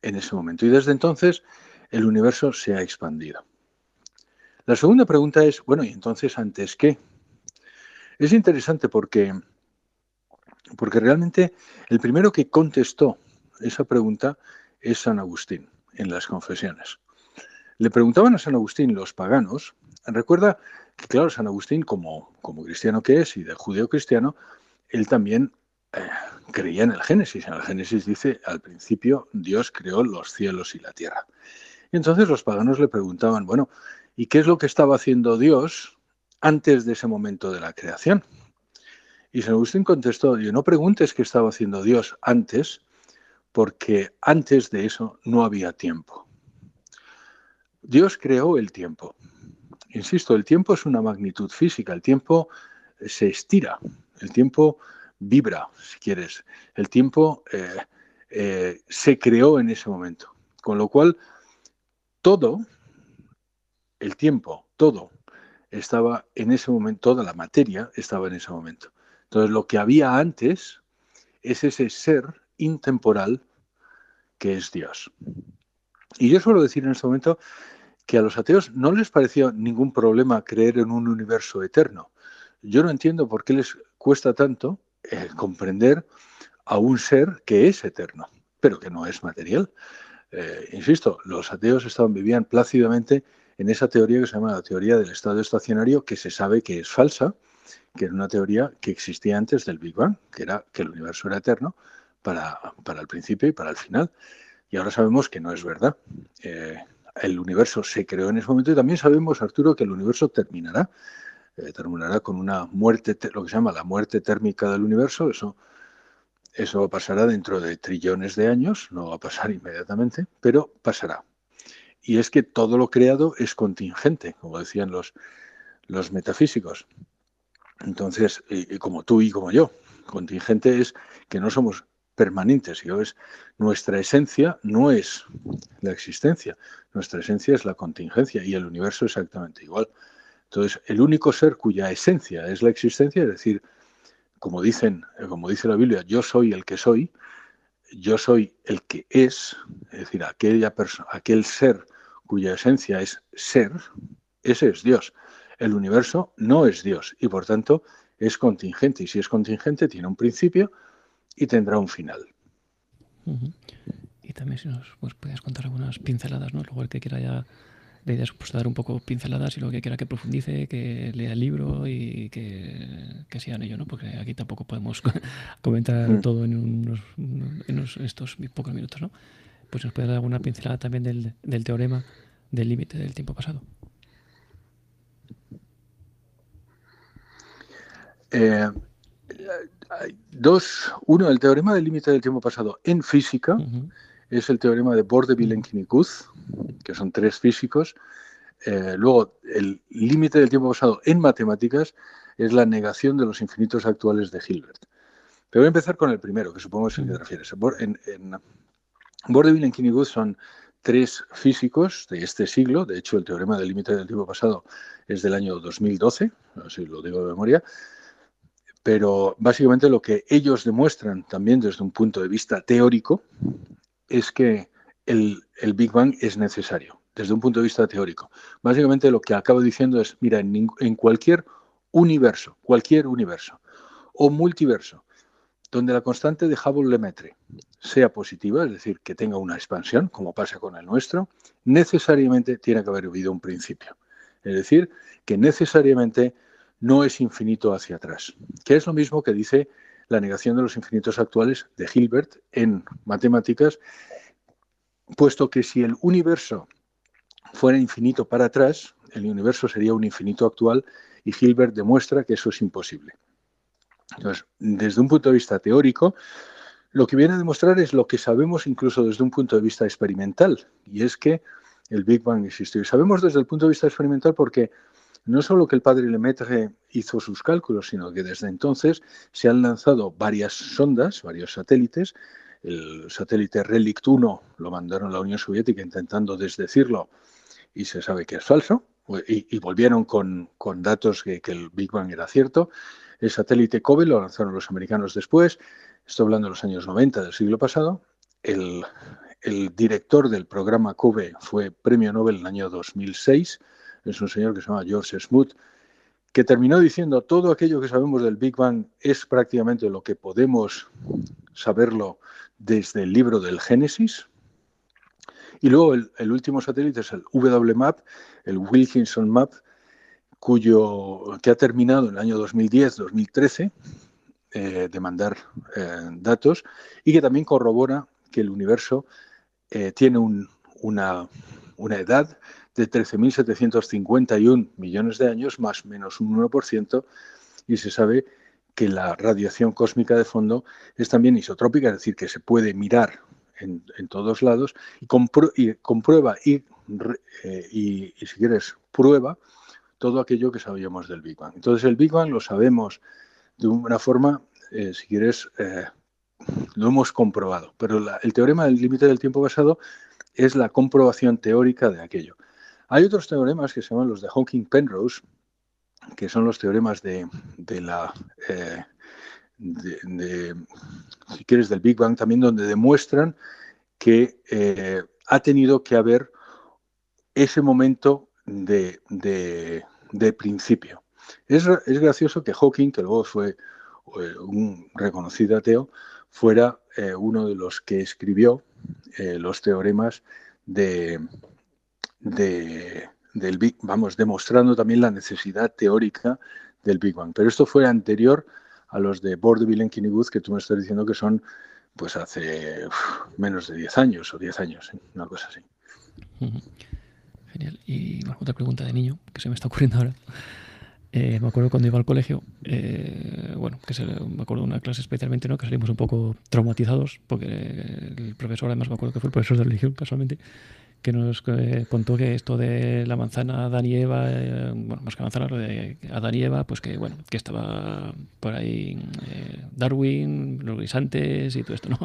en ese momento. Y desde entonces el universo se ha expandido. La segunda pregunta es, bueno, ¿y entonces antes qué? Es interesante porque, porque realmente el primero que contestó esa pregunta es San Agustín en las confesiones. Le preguntaban a San Agustín los paganos, recuerda que claro, San Agustín como, como cristiano que es y de judeo cristiano, él también eh, creía en el Génesis. En el Génesis dice, al principio Dios creó los cielos y la tierra. Y entonces los paganos le preguntaban, bueno, ¿y qué es lo que estaba haciendo Dios antes de ese momento de la creación? Y San Agustín contestó, yo no preguntes qué estaba haciendo Dios antes, porque antes de eso no había tiempo. Dios creó el tiempo. Insisto, el tiempo es una magnitud física, el tiempo se estira, el tiempo vibra, si quieres. El tiempo eh, eh, se creó en ese momento. Con lo cual, todo, el tiempo, todo, estaba en ese momento, toda la materia estaba en ese momento. Entonces, lo que había antes es ese ser intemporal que es Dios. Y yo suelo decir en este momento que a los ateos no les pareció ningún problema creer en un universo eterno. Yo no entiendo por qué les cuesta tanto eh, comprender a un ser que es eterno, pero que no es material. Eh, insisto, los ateos estaban, vivían plácidamente en esa teoría que se llama la teoría del estado estacionario, que se sabe que es falsa, que era una teoría que existía antes del Big Bang, que era que el universo era eterno para, para el principio y para el final. Y ahora sabemos que no es verdad. Eh, el universo se creó en ese momento y también sabemos, Arturo, que el universo terminará eh, terminará con una muerte, lo que se llama la muerte térmica del universo. Eso, eso pasará dentro de trillones de años, no va a pasar (laughs) inmediatamente, pero pasará. Y es que todo lo creado es contingente, como decían los, los metafísicos. Entonces, como tú y como yo, contingente es que no somos permanentes, y es nuestra esencia no es la existencia, nuestra esencia es la contingencia y el universo exactamente igual. Entonces, el único ser cuya esencia es la existencia, es decir, como dicen, como dice la Biblia, yo soy el que soy, yo soy el que es, es decir, aquella persona, aquel ser cuya esencia es ser, ese es Dios. El universo no es Dios y por tanto es contingente. Y si es contingente, tiene un principio y tendrá un final.
Y también si nos pues, puedes contar algunas pinceladas, ¿no? Luego el que quiera ya la idea es pues, dar un poco pinceladas y lo que quiera que profundice, que lea el libro y que, que siga en ello, ¿no? Porque aquí tampoco podemos (laughs) comentar mm. todo en, unos, en estos pocos minutos, ¿no? Pues nos puede dar alguna pincelada también del, del teorema del límite del tiempo pasado.
Eh, dos, uno, el teorema del límite del tiempo pasado en física es el teorema de Borde-Vilen-Kinikuth, que son tres físicos. Eh, luego, el límite del tiempo pasado en matemáticas es la negación de los infinitos actuales de Hilbert. Pero voy a empezar con el primero, que supongo es el que te refieres. En, en Borde-Vilen-Kinikuth son tres físicos de este siglo, de hecho el teorema del límite del tiempo pasado es del año 2012, así lo digo de memoria, pero básicamente lo que ellos demuestran también desde un punto de vista teórico es que el, Big Bang es necesario desde un punto de vista teórico. Básicamente lo que acabo diciendo es, mira, en cualquier universo, cualquier universo o multiverso, donde la constante de Hubble-Lemaitre sea positiva, es decir, que tenga una expansión, como pasa con el nuestro, necesariamente tiene que haber habido un principio. Es decir, que necesariamente no es infinito hacia atrás, que es lo mismo que dice la negación de los infinitos actuales de Hilbert en matemáticas, puesto que si el universo fuera infinito para atrás, el universo sería un infinito actual y Hilbert demuestra que eso es imposible. Entonces, desde un punto de vista teórico, lo que viene a demostrar es lo que sabemos incluso desde un punto de vista experimental, y es que el Big Bang existió. Y sabemos desde el punto de vista experimental porque No solo que el padre Lemaitre hizo sus cálculos, sino que desde entonces se han lanzado varias sondas, varios satélites. El satélite Relict 1 lo mandaron a la Unión Soviética intentando desdecirlo y se sabe que es falso. Y, volvieron con, datos que, que, el Big Bang era cierto. El satélite COBE lo lanzaron los americanos después. Estoy hablando de los años 90 del siglo pasado. El, el director del programa COBE fue premio Nobel en el año 2006. Es un señor que se llama George Smoot, que terminó diciendo todo aquello que sabemos del Big Bang es prácticamente lo que podemos saberlo desde el libro del Génesis. Y luego el, último satélite es el WMAP, el Wilkinson Map, cuyo, que ha terminado en el año 2010-2013 eh, de mandar eh, datos y que también corrobora que el universo eh, tiene una, edad de 13.751 millones de años, más menos un 1%, y se sabe que la radiación cósmica de fondo es también isotrópica, es decir, que se puede mirar en, todos lados y, comprueba eh, y, si quieres, prueba todo aquello que sabíamos del Big Bang. Entonces el Big Bang lo sabemos de una forma, eh, si quieres, lo hemos comprobado, pero el teorema del límite del tiempo basado es la comprobación teórica de aquello. Hay otros teoremas que se llaman los de Hawking-Penrose, que son los teoremas de, la, eh, si quieres, del Big Bang también, donde demuestran que eh, ha tenido que haber ese momento de, principio. Es, es, gracioso que Hawking, que luego fue eh, un reconocido ateo, fuera eh, uno de los que escribió eh, los teoremas de, del Big vamos, demostrando también la necesidad teórica del Big Bang. Pero esto fue anterior a los de Bordeville y Booth, que tú me estás diciendo que son pues hace menos de 10 años o 10 años, una cosa así.
Genial. Y otra pregunta de niño que se me está ocurriendo ahora. Eh, me acuerdo cuando iba al colegio, eh, bueno, que se, me acuerdo de una clase especialmente, ¿no? Que salimos un poco traumatizados, porque el profesor, además me acuerdo que fue el profesor de religión, casualmente, que nos eh, contó que esto de la manzana Adán y Eva, eh, bueno, más que manzana, lo de Adán y Eva, pues que bueno, que estaba por ahí eh, Darwin, los guisantes y todo esto, ¿no?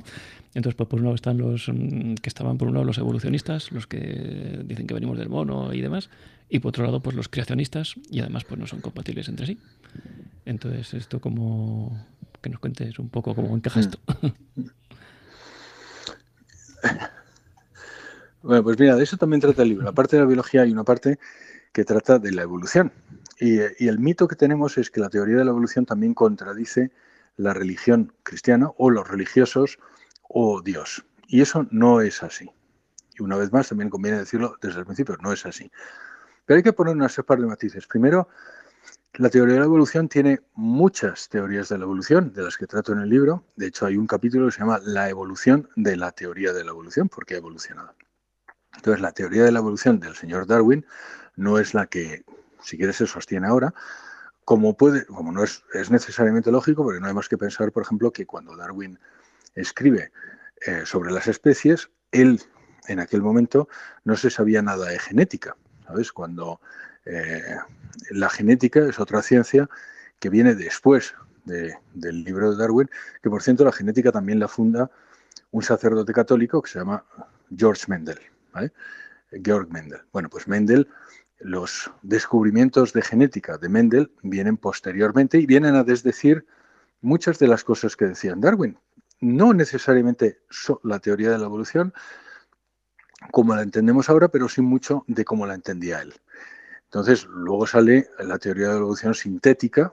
Entonces, pues por un lado están los mm, que estaban por un lado los evolucionistas, los que dicen que venimos del mono y demás, y por otro lado, pues los creacionistas, y además pues no son compatibles entre sí. Entonces, esto como que nos cuentes un poco cómo encaja mm. esto. (laughs)
Bueno, pues mira, de eso también trata el libro. Aparte de la biología hay una parte que trata de la evolución. Y, el mito que tenemos es que la teoría de la evolución también contradice la religión cristiana o los religiosos o Dios. Y eso no es así. Y una vez más, también conviene decirlo desde el principio, no es así. Pero hay que poner unas par de matices. Primero, la teoría de la evolución tiene muchas teorías de la evolución, de las que trato en el libro. De hecho, hay un capítulo que se llama La evolución de la teoría de la evolución, porque ha evolucionado. Entonces, la teoría de la evolución del señor Darwin no es la que, si quiere, se sostiene ahora, como, puede, como no es, es necesariamente lógico, porque no hay más que pensar, por ejemplo, que cuando Darwin escribe eh, sobre las especies, él en aquel momento no se sabía nada de genética. ¿Sabes? Cuando eh, la genética es otra ciencia que viene después del libro de Darwin, que por cierto la genética también la funda un sacerdote católico que se llama George Mendel. Georg Mendel. Bueno, pues Mendel, los descubrimientos de genética de Mendel vienen posteriormente y vienen a desdecir muchas de las cosas que decían Darwin. No necesariamente la teoría de la evolución como la entendemos ahora, pero sí mucho de cómo la entendía él. Entonces, luego sale la teoría de la evolución sintética,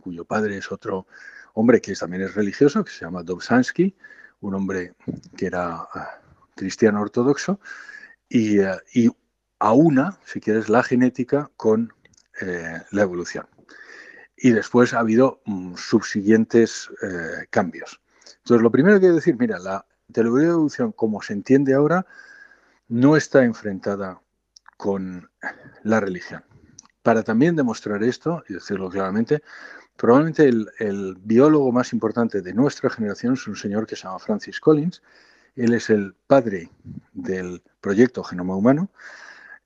cuyo padre es otro hombre que también es religioso, que se llama Dobzhansky, un hombre que era cristiano ortodoxo y, eh, aúna, si quieres, la genética con eh, la evolución. Y después ha habido mm, subsiguientes eh, cambios. Entonces, lo primero que hay que decir, mira, la teoría de evolución como se entiende ahora no está enfrentada con la religión. Para también demostrar esto, y decirlo claramente, probablemente el, el biólogo más importante de nuestra generación es un señor que se llama Francis Collins, él es el padre del proyecto Genoma Humano.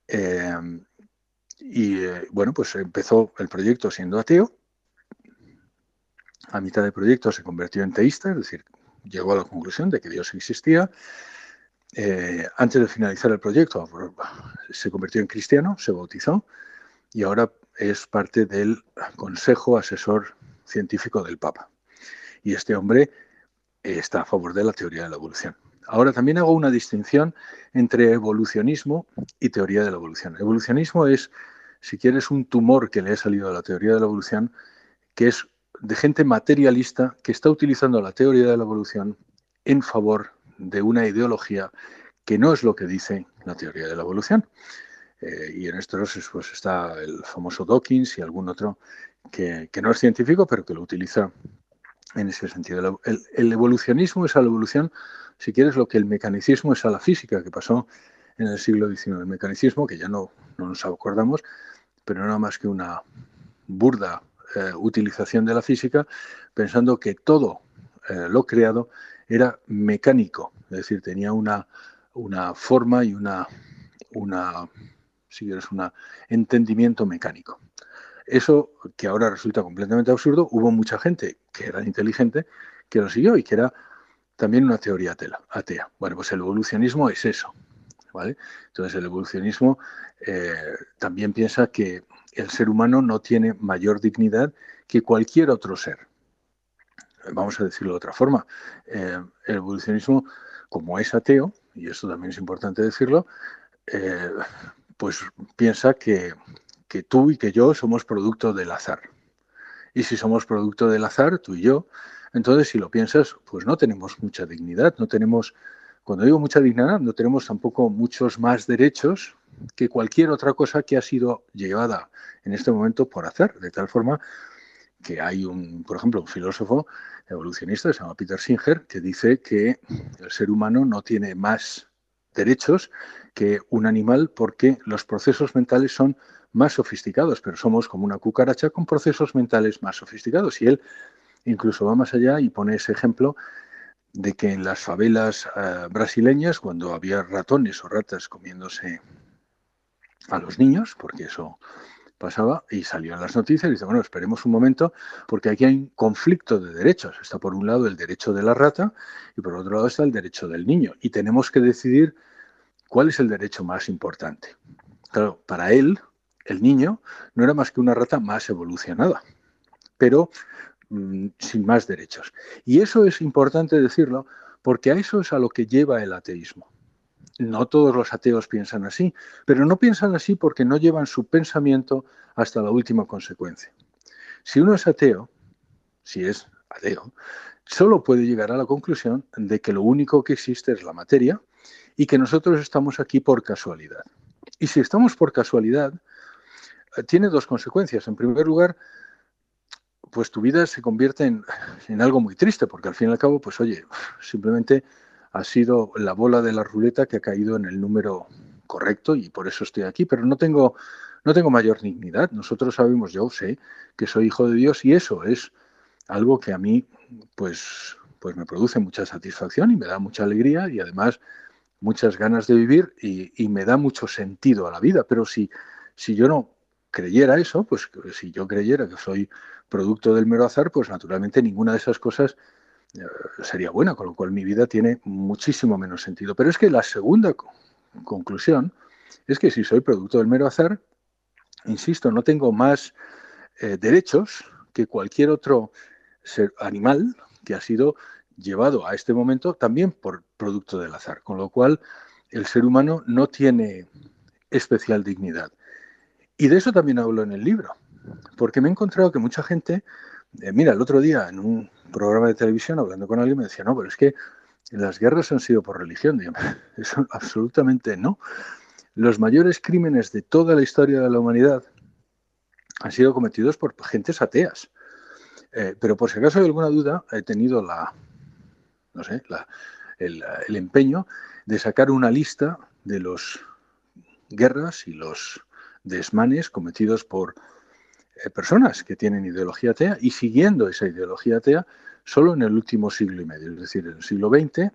Eh, y eh, bueno, pues empezó el proyecto siendo ateo. A mitad del proyecto se convirtió en teísta, es decir, llegó a la conclusión de que Dios existía. Eh, antes de finalizar el proyecto se convirtió en cristiano, se bautizó y ahora es parte del Consejo Asesor Científico del Papa. Y este hombre está a favor de la teoría de la evolución. Ahora también hago una distinción entre evolucionismo y teoría de la evolución. Evolucionismo es, si quieres, un tumor que le ha salido a la teoría de la evolución, que es de gente materialista que está utilizando la teoría de la evolución en favor de una ideología que no es lo que dice la teoría de la evolución. Eh, y en estos pues, está el famoso Dawkins y algún otro que, no es científico, pero que lo utiliza en ese sentido. El, el, evolucionismo es a la evolución si quieres, lo que el mecanicismo es a la física, que pasó en el siglo XIX. El mecanicismo, que ya no, nos acordamos, pero no más que una burda eh, utilización de la física, pensando que todo eh, lo creado era mecánico, es decir, tenía una, una forma y una, una, si quieres, un entendimiento mecánico. Eso que ahora resulta completamente absurdo, hubo mucha gente que era inteligente que lo siguió y que era también una teoría atea. Bueno, pues el evolucionismo es eso. ¿vale? Entonces el evolucionismo eh, también piensa que el ser humano no tiene mayor dignidad que cualquier otro ser. Vamos a decirlo de otra forma. Eh, el evolucionismo, como es ateo, y esto también es importante decirlo, eh, pues piensa que, que tú y que yo somos producto del azar. Y si somos producto del azar, tú y yo, entonces, si lo piensas, pues no tenemos mucha dignidad, no tenemos, cuando digo mucha dignidad, no tenemos tampoco muchos más derechos que cualquier otra cosa que ha sido llevada en este momento por hacer, de tal forma que hay un, por ejemplo, un filósofo evolucionista, se llama Peter Singer, que dice que el ser humano no tiene más derechos que un animal porque los procesos mentales son más sofisticados, pero somos como una cucaracha con procesos mentales más sofisticados. Y él Incluso va más allá y pone ese ejemplo de que en las favelas eh, brasileñas, cuando había ratones o ratas comiéndose a los niños, porque eso pasaba, y salió las noticias y dice, bueno, esperemos un momento, porque aquí hay un conflicto de derechos. Está por un lado el derecho de la rata y por otro lado está el derecho del niño. Y tenemos que decidir cuál es el derecho más importante. Claro, para él, el niño no era más que una rata más evolucionada, pero Mm, sin más derechos. Y eso es importante decirlo porque a eso es a lo que lleva el ateísmo. No todos los ateos piensan así, pero no piensan así porque no llevan su pensamiento hasta la última consecuencia. Si uno es ateo, si es ateo, solo puede llegar a la conclusión de que lo único que existe es la materia y que nosotros estamos aquí por casualidad. Y si estamos por casualidad, eh, tiene dos consecuencias. En primer lugar, pues tu vida se convierte en, algo muy triste, porque al fin y al cabo, pues oye, simplemente ha sido la bola de la ruleta que ha caído en el número correcto y por eso estoy aquí, pero no tengo, no tengo mayor dignidad. Nosotros sabemos, yo sé que soy hijo de Dios y eso es algo que a mí, pues, pues me produce mucha satisfacción y me da mucha alegría y además muchas ganas de vivir y, y me da mucho sentido a la vida. Pero si, si yo no creyera eso, pues si yo creyera que soy producto del mero azar, pues naturalmente ninguna de esas cosas eh, sería buena, con lo cual mi vida tiene muchísimo menos sentido. Pero es que la segunda conclusión es que si soy producto del mero azar, insisto, no tengo más eh, derechos que cualquier otro ser animal que ha sido llevado a este momento también por producto del azar, con lo cual el ser humano no tiene especial dignidad. Y de eso también hablo en el libro, porque me he encontrado que mucha gente, eh, mira, el otro día en un programa de televisión hablando con alguien me decía, no, pero es que las guerras han sido por religión. (laughs) absolutamente no. Los mayores crímenes de toda la historia de la humanidad han sido cometidos por gentes ateas. Eh, pero por si acaso hay alguna duda, he tenido la, no sé, el, el empeño de sacar una lista de los guerras y los desmanes cometidos por eh, personas que tienen ideología atea y siguiendo esa ideología atea solo en el último siglo y medio, es decir, en el siglo XX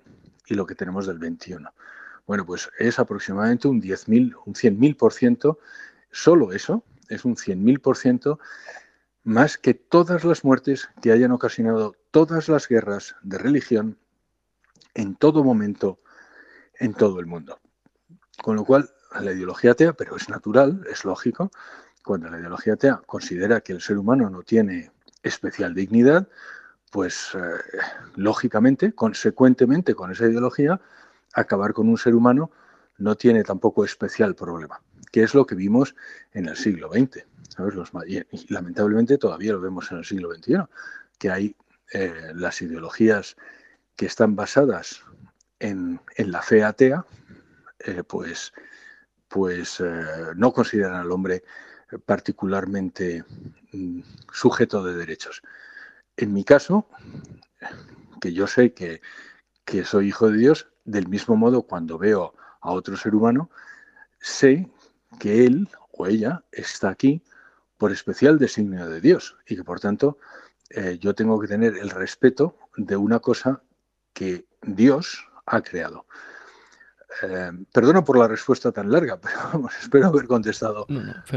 y lo que tenemos del XXI. Bueno, pues es aproximadamente un 10.000, un 100.000% Solo eso es un 100.000% más que todas las muertes que hayan ocasionado todas las guerras de religión en todo momento en todo el mundo. Con lo cual, la ideología atea, pero es natural, es lógico, cuando la ideología atea considera que el ser humano no tiene especial dignidad, pues eh, lógicamente, consecuentemente con esa ideología, acabar con un ser humano no tiene tampoco especial problema, que es lo que vimos en el siglo XX. y, lamentablemente todavía lo vemos en el siglo XXI, que hay eh, las ideologías que están basadas en, la fe atea, eh, pues, pues no consideran al hombre particularmente mm, sujeto de derechos. En mi caso, que yo sé que, soy hijo de Dios, del mismo modo cuando veo a otro ser humano, sé que él o ella está aquí por especial designio de Dios y que por tanto eh, yo tengo que tener el respeto de una cosa que Dios ha creado. Eh, perdono por la respuesta tan larga, (laughs) pero espero haber contestado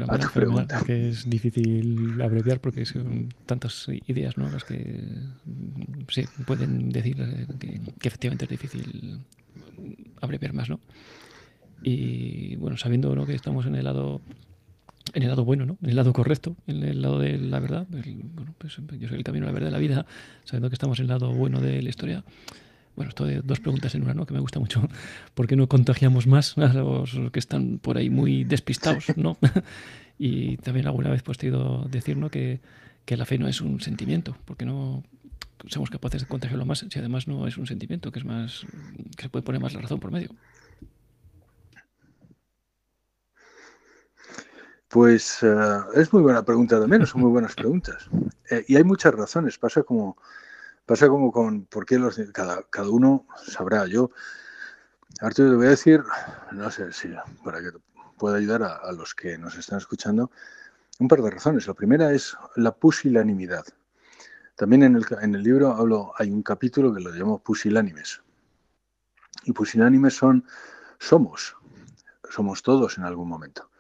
a tu pregunta.
Que es difícil abreviar porque son tantas ideas ¿no? las que sí, pueden decir eh, que, efectivamente es difícil abreviar más, ¿no? Y bueno, sabiendo que estamos en el lado en el lado bueno, ¿no? En el lado correcto, en el lado de la verdad. bueno, pues yo soy el camino de la verdad de la vida, sabiendo que estamos en el lado bueno de la historia bueno, esto de dos preguntas en una, ¿no? Que me gusta mucho. (laughs) ¿Por qué no contagiamos más a los que están por ahí muy despistados, ¿no? (laughs) y también alguna vez pues te he ido a decir, ¿no? Que, que la fe no es un sentimiento, porque no somos capaces de contagiarlo más si además no es un sentimiento, que es más, que se puede poner más la razón por medio.
Pues eh, es muy buena pregunta también, son muy buenas preguntas. Eh, y hay muchas razones. Pasa como Pasa como con por qué los cada, cada uno sabrá. Yo, Arturo, te voy a decir, no sé si para que pueda ayudar a, los que nos están escuchando, un par de razones. La primera es la pusilanimidad. También en el, en el libro hablo, hay un capítulo que lo llamo pusilánimes. Y pusilánimes son, somos, somos todos en algún momento.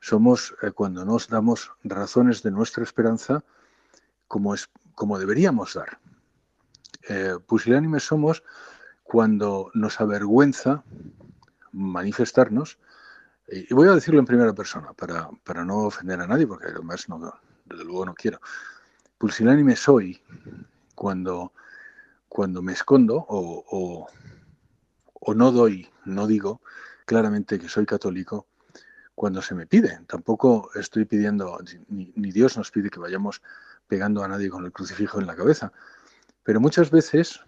Somos eh, cuando nos damos razones de nuestra esperanza como, es, como deberíamos dar eh, pusilánimes somos cuando nos avergüenza manifestarnos, y voy a decirlo en primera persona para, para no ofender a nadie, porque además no, desde luego no quiero. Pusilánime soy cuando, cuando me escondo o, o, no doy, no digo claramente que soy católico cuando se me pide. Tampoco estoy pidiendo, ni, ni Dios nos pide que vayamos pegando a nadie con el crucifijo en la cabeza. Pero muchas veces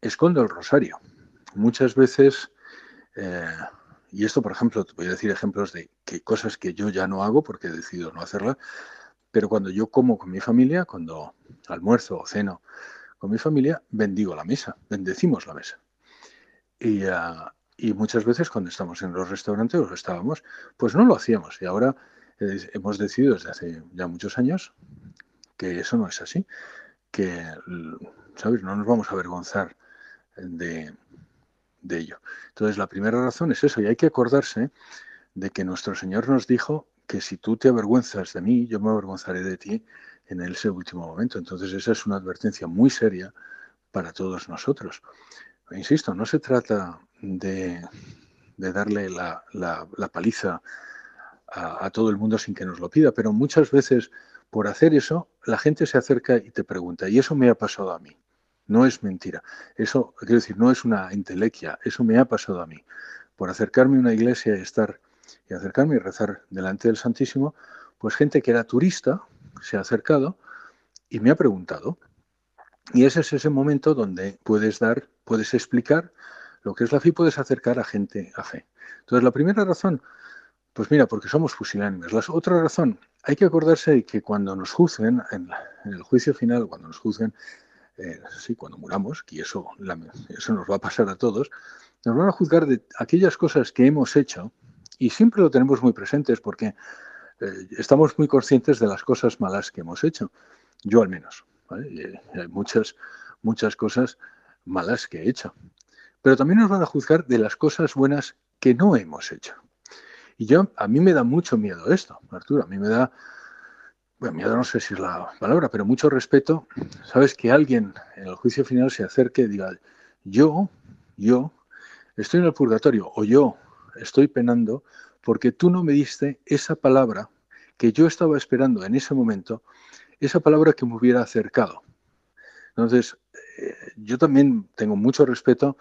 escondo el rosario. Muchas veces, eh, y esto por ejemplo, te voy a decir ejemplos de cosas que yo ya no hago porque he decidido no hacerlas, pero cuando yo como con mi familia, cuando almuerzo o ceno con mi familia, bendigo la mesa, bendecimos la mesa. Y, ah, muchas veces cuando estamos en los restaurantes o estábamos, pues no lo hacíamos. Y ahora hemos decidido desde hace ya muchos años que eso no es así que, ¿sabes? No nos vamos a avergonzar de, ello. Entonces, la primera razón es eso, y hay que acordarse de que nuestro Señor nos dijo que si tú te avergüenzas de mí, yo me avergonzaré de ti en ese último momento. Entonces, esa es una advertencia muy seria para todos nosotros. Insisto, no se trata de, darle la, paliza a, a, todo el mundo sin que nos lo pida, pero muchas veces por hacer eso, la gente se acerca y te pregunta, y eso me ha pasado a mí. No es mentira. Eso, quiero decir, no es una intelequia, eso me ha pasado a mí. Por acercarme a una iglesia y estar y acercarme y rezar delante del Santísimo, pues gente que era turista se ha acercado y me ha preguntado. Y ese es ese momento donde puedes dar, puedes explicar lo que es la fe y puedes acercar a gente a fe. Entonces, la primera razón, pues mira, porque somos fusilánimes. La otra razón hay que acordarse de que cuando nos juzguen, en, el juicio final, cuando nos juzguen, eh, sí, cuando muramos, y eso, eso nos va a pasar a todos, nos van a juzgar de aquellas cosas que hemos hecho, y siempre lo tenemos muy presentes porque eh, estamos muy conscientes de las cosas malas que hemos hecho, yo al menos. hay muchas, muchas cosas malas que he hecho. Pero también nos van a juzgar de las cosas buenas que no hemos hecho. Y yo, a mí me da mucho miedo esto, Arturo, a mí me da, bueno, miedo no sé si es la palabra, pero mucho respeto, sabes, que alguien en el juicio final se acerque y diga, yo, yo, estoy en el purgatorio o yo estoy penando porque tú no me diste esa palabra que yo estaba esperando en ese momento, esa palabra que me hubiera acercado. Entonces, eh, yo también tengo mucho respeto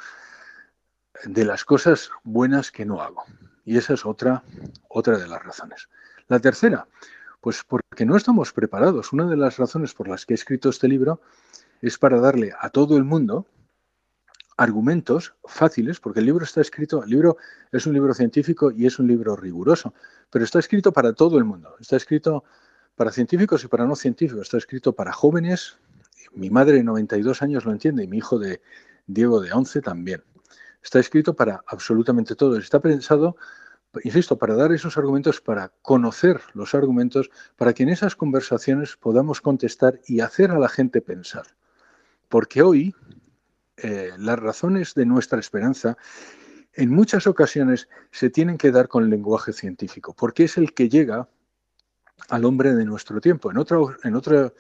de las cosas buenas que no hago. Y esa es otra, otra de las razones. La tercera, pues porque no estamos preparados. Una de las razones por las que he escrito este libro es para darle a todo el mundo argumentos fáciles, porque el libro está escrito, el libro es un libro científico y es un libro riguroso, pero está escrito para todo el mundo. Está escrito para científicos y para no científicos. Está escrito para jóvenes. Mi madre de 92 años lo entiende y mi hijo de Diego de 11 también. Está escrito para absolutamente todo. Está pensado, insisto, para dar esos argumentos, para conocer los argumentos, para que en esas conversaciones podamos contestar y hacer a la gente pensar. Porque hoy eh, las razones de nuestra esperanza en muchas ocasiones se tienen que dar con el lenguaje científico, porque es el que llega al hombre de nuestro tiempo. En otro, en otro,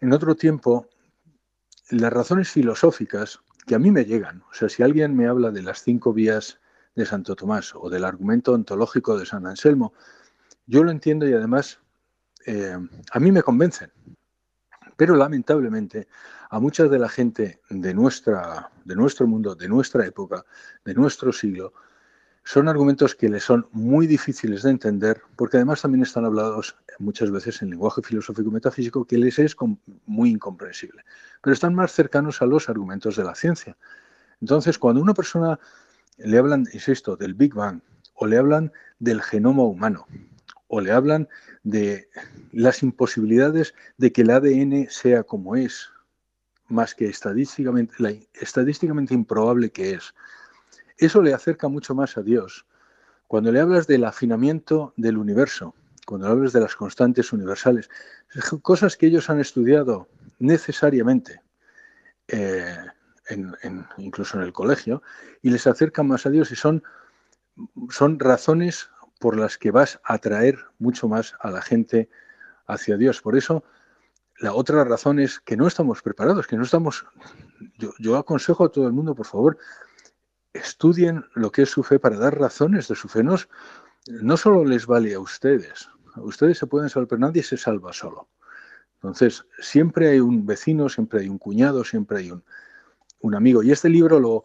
en otro tiempo, las razones filosóficas que a mí me llegan. O sea, si alguien me habla de las cinco vías de Santo Tomás o del argumento ontológico de San Anselmo, yo lo entiendo y además eh, a mí me convencen. Pero lamentablemente a mucha de la gente de, nuestra, de nuestro mundo, de nuestra época, de nuestro siglo, son argumentos que les son muy difíciles de entender porque además también están hablados muchas veces en lenguaje filosófico metafísico que les es muy incomprensible, pero están más cercanos a los argumentos de la ciencia. Entonces, cuando una persona le hablan, insisto, del Big Bang o le hablan del genoma humano o le hablan de las imposibilidades de que el ADN sea como es, más que estadísticamente, estadísticamente improbable que es, eso le acerca mucho más a Dios. Cuando le hablas del afinamiento del universo, cuando le hablas de las constantes universales, cosas que ellos han estudiado necesariamente, eh, incluso en el colegio, y les acerca más a Dios y son, son razones por las que vas a atraer mucho más a la gente hacia Dios. Por eso, la otra razón es que no estamos preparados, que no estamos... Yo aconsejo a todo el mundo, por favor, estudien lo que es su fe para dar razones de su fe. No, solo les vale a ustedes, ustedes se pueden salvar, pero nadie se salva solo. Entonces, siempre hay un vecino, siempre hay un cuñado, siempre hay un, amigo. Y este libro lo,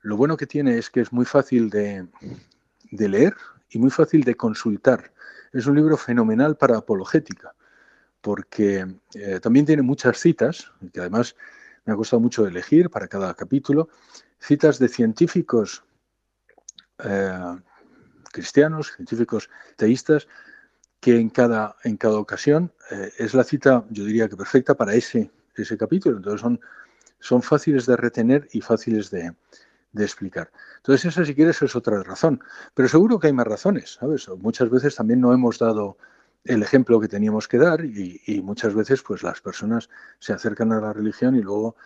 lo, bueno que tiene es que es muy fácil de, leer y muy fácil de consultar. Es un libro fenomenal para apologética, porque eh, también tiene muchas citas, que además me ha costado mucho elegir para cada capítulo, citas de científicos eh, cristianos, científicos teístas, que en cada, en cada ocasión eh, es la cita, yo diría que perfecta para ese, ese capítulo. Entonces son, son fáciles de retener y fáciles de, explicar. Entonces esa si quieres es otra razón. Pero seguro que hay más razones, ¿sabes? Muchas veces también no hemos dado el ejemplo que teníamos que dar y, y, muchas veces pues las personas se acercan a la religión y luego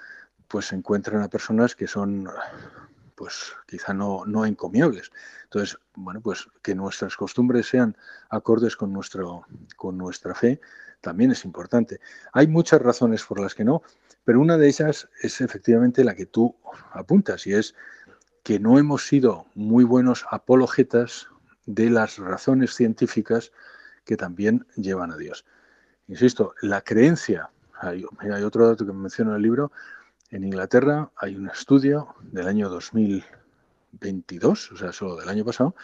pues se encuentran a personas que son pues quizá no, no encomiables. Entonces, bueno, pues que nuestras costumbres sean acordes con, nuestro, con nuestra fe también es importante. Hay muchas razones por las que no, pero una de ellas es efectivamente la que tú apuntas y es que no hemos sido muy buenos apologetas de las razones científicas que también llevan a Dios. Insisto, la creencia, hay, hay otro dato que menciona en el libro, en Inglaterra hay un estudio del año 2022, o sea, solo del año pasado,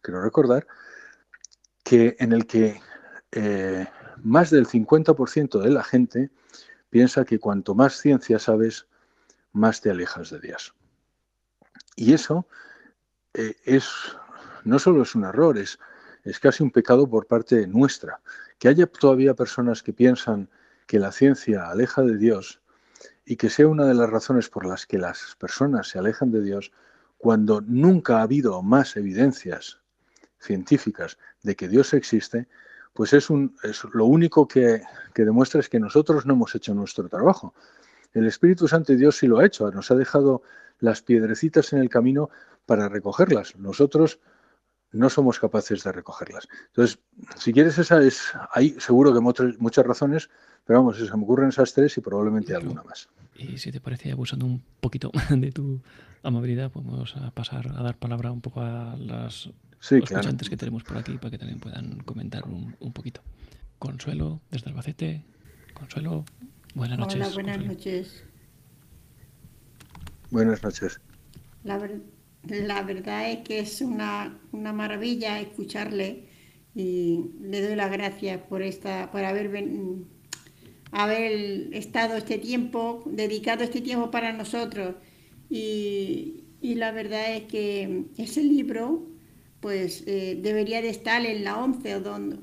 quiero recordar, que en el que eh, más del 50% de la gente piensa que cuanto más ciencia sabes, más te alejas de Dios. Y eso eh, es no solo es un error, es, es casi un pecado por parte nuestra. Que haya todavía personas que piensan que la ciencia aleja de Dios y que sea una de las razones por las que las personas se alejan de Dios cuando nunca ha habido más evidencias científicas de que Dios existe, pues es, un, lo único que, que, demuestra es que nosotros no hemos hecho nuestro trabajo. El Espíritu Santo de Dios sí lo ha hecho, nos ha dejado las piedrecitas en el camino para recogerlas. Nosotros no somos capaces de recogerlas. Entonces, si quieres, esa es, hay seguro que muchas razones, pero vamos, se me ocurren esas tres y probablemente alguna más.
Y si te parece, abusando un poquito (laughs) de tu amabilidad, podemos pasar a dar palabra un poco a las sí, escuchantes que tenemos por aquí para que también puedan comentar un, un poquito. Consuelo, desde Albacete. Consuelo, buenas noches.
Hola, buenas noches.
Buenas noches.
La, la, verdad es que es una, una, maravilla escucharle y le doy las gracias por, esta, por haber, haber estado este tiempo, dedicado este tiempo para nosotros. Y, y la verdad es que ese libro pues eh, debería de estar en la 11 o,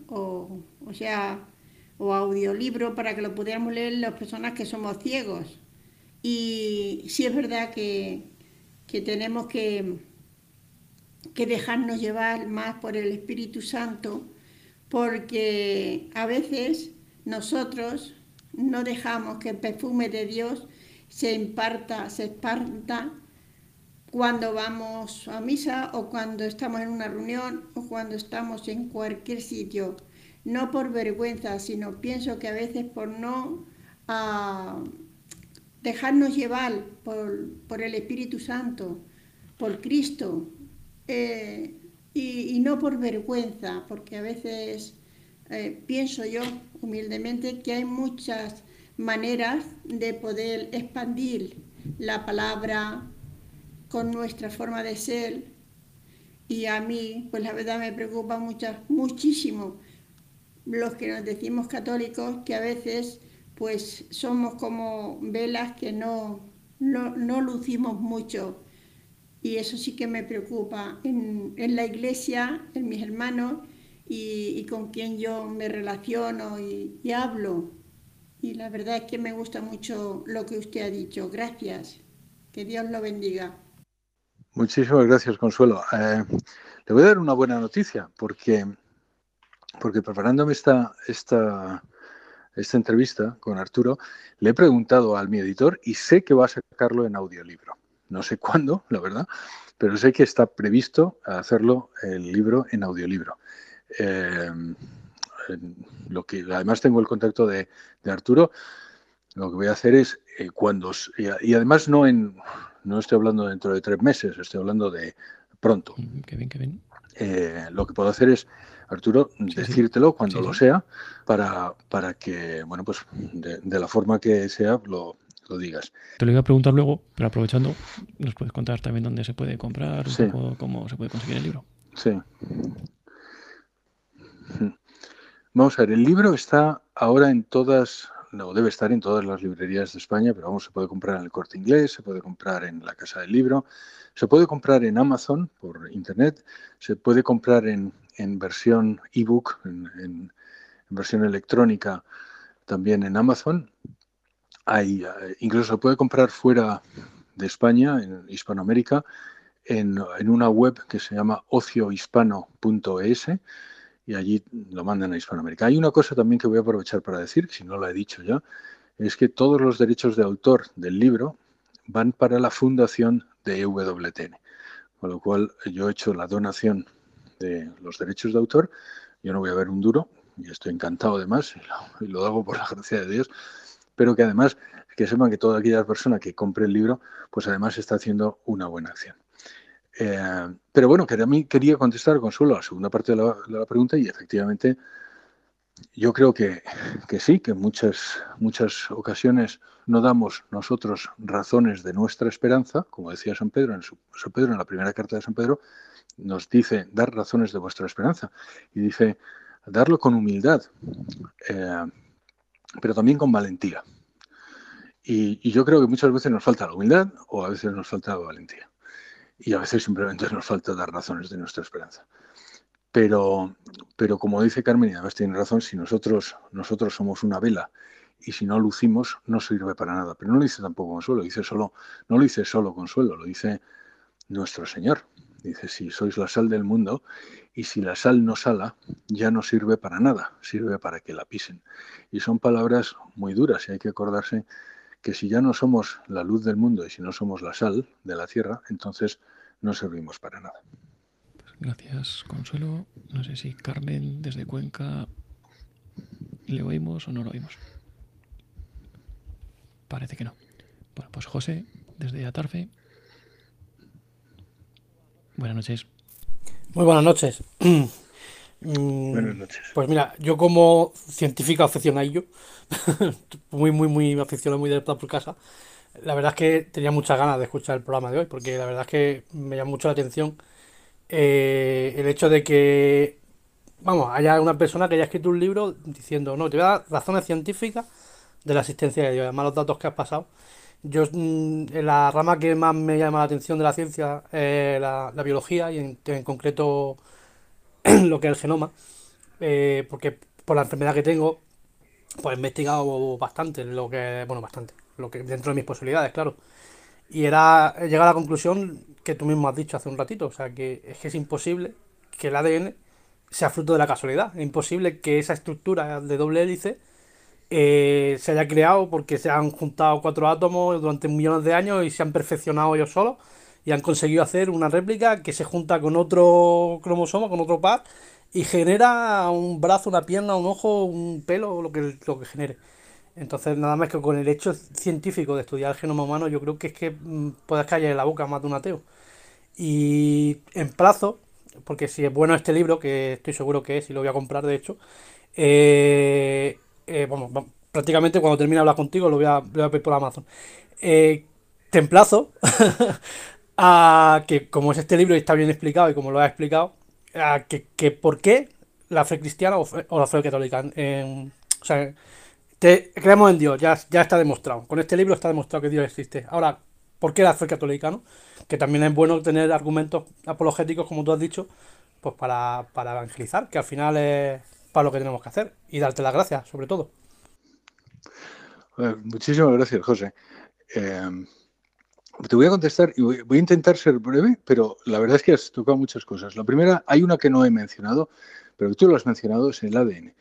o, o sea, o audiolibro para que lo pudiéramos leer las personas que somos ciegos. Y sí es verdad que, tenemos que, que dejarnos llevar más por el Espíritu Santo, porque a veces nosotros no dejamos que el perfume de Dios se imparta, se esparta cuando vamos a misa o cuando estamos en una reunión o cuando estamos en cualquier sitio. No por vergüenza, sino pienso que a veces por no ah, dejarnos llevar por, el Espíritu Santo, por Cristo, eh, y, no por vergüenza, porque a veces eh, pienso yo humildemente que hay muchas maneras de poder expandir la palabra, con nuestra forma de ser. Y a mí, pues la verdad me preocupa muchísimo los que nos decimos católicos que a veces pues somos como velas que no, no, lucimos mucho y eso sí que me preocupa en, la iglesia, en mis hermanos y, con quien yo me relaciono y, y hablo. Y la verdad es que me gusta mucho lo que usted ha dicho. Gracias. Que Dios lo bendiga.
Muchísimas gracias, Consuelo. Eh, le voy a dar una buena noticia, porque, porque preparándome esta, esta, esta entrevista con Arturo, le he preguntado al mi editor y sé que va a sacarlo en audiolibro. No sé (laughs) cuándo, la verdad, pero sé que está previsto hacerlo el libro en audiolibro. Eh, lo que además tengo el contacto de, Arturo. Lo que voy a hacer es eh, cuando y además no en no estoy hablando dentro de tres meses, estoy hablando de pronto.
Mm, qué bien, qué bien.
Eh, lo que puedo hacer es, Arturo, decírtelo cuando lo sea, para, para que, bueno, pues de, la forma que sea, lo, lo, digas.
Te lo iba a preguntar luego, pero aprovechando, nos puedes contar también dónde se puede comprar, un poco cómo se puede conseguir el libro.
Sí. Vamos a ver, el libro está ahora en todas no debe estar en todas las librerías de España, pero vamos, se puede comprar en el corte inglés, se puede comprar en la casa del libro, se puede comprar en Amazon por internet, se puede comprar en, versión ebook, en, en, versión electrónica también en Amazon. Hay, eh, incluso se puede comprar fuera de España, en Hispanoamérica, en, en una web que se llama ociohispano.es y allí lo mandan a Hispanoamérica. Hay una cosa también que voy a aprovechar para decir, si no lo he dicho ya, es que todos los derechos de autor del libro van para la fundación de EWTN, con lo cual yo he hecho la donación de los derechos de autor, yo no voy a ver un duro, y estoy encantado además, y lo, hago por la gracia de Dios, pero que además que sepan que toda aquella persona que compre el libro, pues además está haciendo una buena acción. Eh, pero bueno, quería contestar, Consuelo, a la segunda parte de la, pregunta y efectivamente yo creo que, sí, que en muchas, muchas ocasiones no damos nosotros razones de nuestra esperanza, como decía San Pedro en, San Pedro, en la primera carta de San Pedro, nos dice dar razones de vuestra esperanza y dice darlo con humildad, eh, pero también con valentía. Y, y yo creo que muchas veces nos falta la humildad o a veces nos falta la valentía y a veces simplemente nos falta dar razones de nuestra esperanza. Pero, pero como dice Carmen, y además tiene razón, si nosotros, nosotros somos una vela y si no lucimos, no sirve para nada. Pero no lo dice tampoco Consuelo, dice solo, no lo dice solo Consuelo, lo dice nuestro Señor. Dice, si sois la sal del mundo y si la sal no sala, ya no sirve para nada, sirve para que la pisen. Y son palabras muy duras y hay que acordarse que si ya no somos la luz del mundo y si no somos la sal de la tierra, entonces no servimos para nada.
Gracias, Consuelo. No sé si Carmen desde Cuenca le oímos o no lo oímos. Parece que no. Bueno, pues José, desde Atarfe. Buenas noches.
Muy buenas noches.
Mm, (clears throat) buenas noches.
Pues mira, yo como científica aficionado, (laughs) muy, muy, muy aficionado, muy de por casa, la verdad es que tenía muchas ganas de escuchar el programa de hoy, porque la verdad es que me llama mucho la atención eh, el hecho de que, vamos, haya una persona que haya escrito un libro diciendo, no, te voy a dar razones científicas de la existencia de Dios, además los datos que has pasado. Yo, mm, la rama que más me llama la atención de la ciencia es la, biología y en, concreto (clears throat) lo que es el genoma, eh, porque por la enfermedad que tengo, pues he investigado bastante, lo que, bueno, bastante, lo que dentro de mis posibilidades, claro. Y era llegar a la conclusión que tú mismo has dicho hace un ratito, o sea, que es que es imposible que el ADN sea fruto de la casualidad, es imposible que esa estructura de doble hélice eh, se haya creado porque se han juntado cuatro átomos durante millones de años y se han perfeccionado ellos solos y han conseguido hacer una réplica que se junta con otro cromosoma, con otro par y genera un brazo, una pierna, un ojo, un pelo, lo que, lo que genere. Entonces, nada más que con el hecho científico de estudiar el genoma humano, yo creo que es que mm, puedes callar en la boca más de un ateo. Y en plazo, porque si es bueno este libro, que estoy seguro que es y lo voy a comprar de hecho, eh, eh, bueno, prácticamente cuando termine de hablar contigo lo voy a, lo por Amazon. Eh, te emplazo (laughs) a que, como es este libro y está bien explicado y como lo ha explicado, a que, que por qué la fe cristiana o, la fe católica. o sea, te, creemos en Dios, ya, ya está demostrado. Con este libro está demostrado que Dios existe. Ahora, ¿por qué la fe católica? No? Que también es bueno tener argumentos apologéticos, como tú has dicho, pues para, para evangelizar, que al final es para lo que tenemos que hacer. Y darte las gracias, sobre todo.
muchísimas gracias, José. Eh, te voy a contestar y voy, a intentar ser breve, pero la verdad es que has tocado muchas cosas. La primera, hay una que no he mencionado, pero tú lo has mencionado, es el ADN.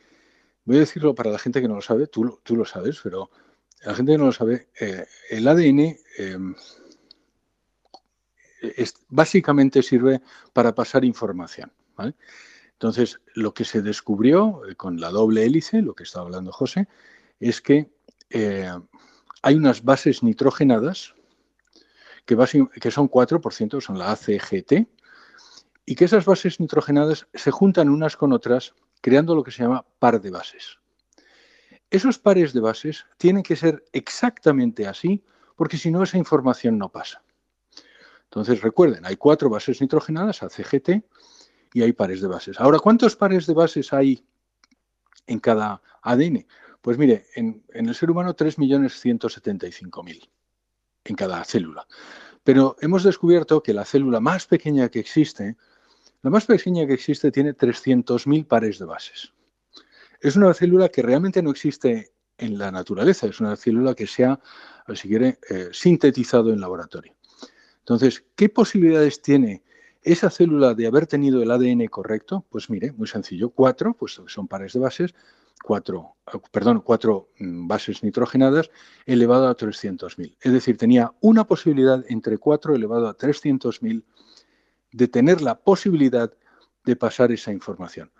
Voy a decirlo para la gente que no lo sabe, tú, tú lo sabes, pero la gente que no lo sabe, eh, el ADN em, básicamente sirve para pasar información. Entonces, lo que se descubrió eh, con la doble hélice, lo que estaba hablando José, es que eh, hay unas bases nitrogenadas que, son 4%, son la ACGT, y que esas bases nitrogenadas se juntan unas con otras creando lo que se llama par de bases. Esos pares de bases tienen que ser exactamente así, porque si no esa información no pasa. Entonces recuerden, hay cuatro bases nitrogenadas, ACGT, y hay pares de bases. Ahora, ¿cuántos pares de bases hay en cada ADN? Pues mire, en, en el ser humano 3.175.000 en cada célula. Pero hemos descubierto que la célula más pequeña que existe, la más pequeña que existe tiene 300.000 pares de bases. Es una célula que realmente no existe en la naturaleza, es una célula que se ha, si quiere, eh, sintetizado en laboratorio. Entonces, ¿qué posibilidades tiene esa célula de haber tenido el ADN correcto? Pues mire, muy sencillo, cuatro, pues son pares de bases, cuatro, perdón, cuatro mm, bases nitrogenadas elevado a 300.000. Es decir, tenía una posibilidad entre 4 elevado a 300.000 de tener la posibilidad de pasar esa información.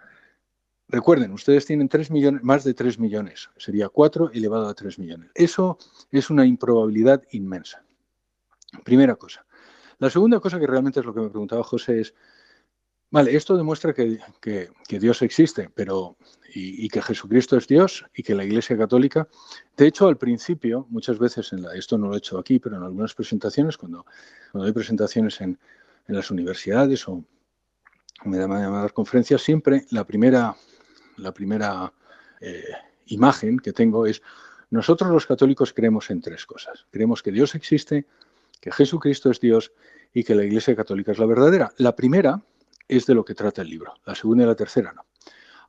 Recuerden, ustedes tienen 3 millones, más de 3 millones, sería 4 elevado a 3 millones. Eso es una improbabilidad inmensa. Primera cosa. La segunda cosa que realmente es lo que me preguntaba José es, Vale, esto demuestra que, Dios existe, pero y, que Jesucristo es Dios y que la Iglesia Católica, de hecho, al principio, muchas veces, en la, esto no lo he hecho aquí, pero en algunas presentaciones, cuando, cuando doy presentaciones en, las universidades o me dan a dar conferencias, siempre la primera, la primera eh, imagen que tengo es, nosotros los católicos creemos en tres cosas. Creemos que Dios existe, que Jesucristo es Dios y que la Iglesia Católica es la verdadera. La primera es de lo que trata el libro. La segunda y la tercera no.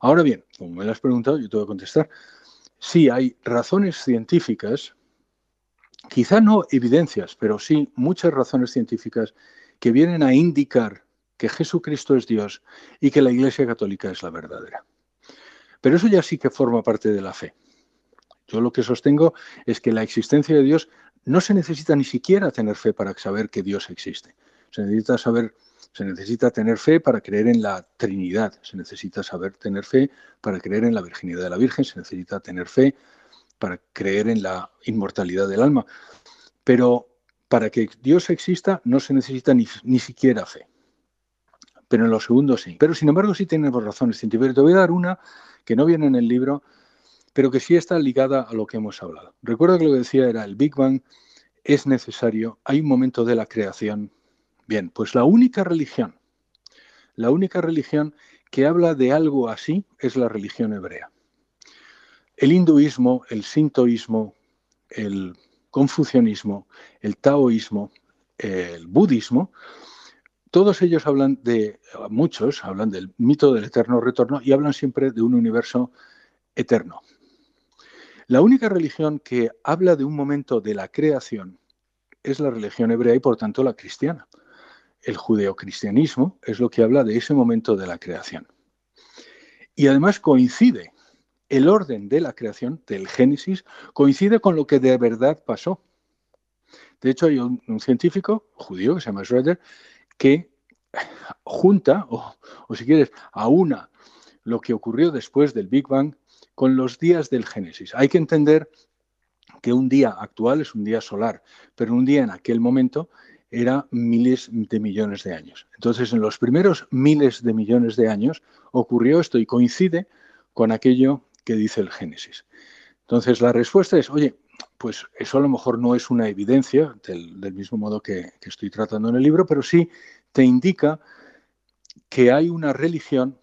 Ahora bien, como me lo has preguntado, yo te voy a contestar. Sí, hay razones científicas, quizá no evidencias, pero sí muchas razones científicas que vienen a indicar que Jesucristo es Dios y que la Iglesia Católica es la verdadera. Pero eso ya sí que forma parte de la fe. Yo lo que sostengo es que la existencia de Dios no se necesita ni siquiera tener fe para saber que Dios existe. Se necesita saber, se necesita tener fe para creer en la Trinidad, se necesita saber tener fe para creer en la virginidad de la Virgen, se necesita tener fe para creer en la inmortalidad del alma. Pero para que Dios exista no se necesita ni, ni siquiera fe. Pero en lo segundo sí. Pero sin embargo sí tenemos razones científicas. Te voy a dar una que no viene en el libro, pero que sí está ligada a lo que hemos hablado. Recuerdo que lo que decía era el Big Bang es necesario, hay un momento de la creación. Bien, pues la única religión, la única religión que habla de algo así es la religión hebrea. El hinduismo, el sintoísmo, el confucianismo, el taoísmo, el budismo, todos ellos hablan de, muchos hablan del mito del eterno retorno y hablan siempre de un universo eterno. La única religión que habla de un momento de la creación es la religión hebrea y por tanto la cristiana. El judeocristianismo es lo que habla de ese momento de la creación. Y además coincide, el orden de la creación, del Génesis, coincide con lo que de verdad pasó. De hecho, hay un, científico judío que se llama Schroeder que junta, o, o si quieres, aúna lo que ocurrió después del Big Bang con los días del Génesis. Hay que entender que un día actual es un día solar, pero un día en aquel momento era miles de millones de años. Entonces, en los primeros miles de millones de años ocurrió esto y coincide con aquello que dice el Génesis. Entonces, la respuesta es, oye, pues eso a lo mejor no es una evidencia, del, mismo modo que, que estoy tratando en el libro, pero sí te indica que hay una religión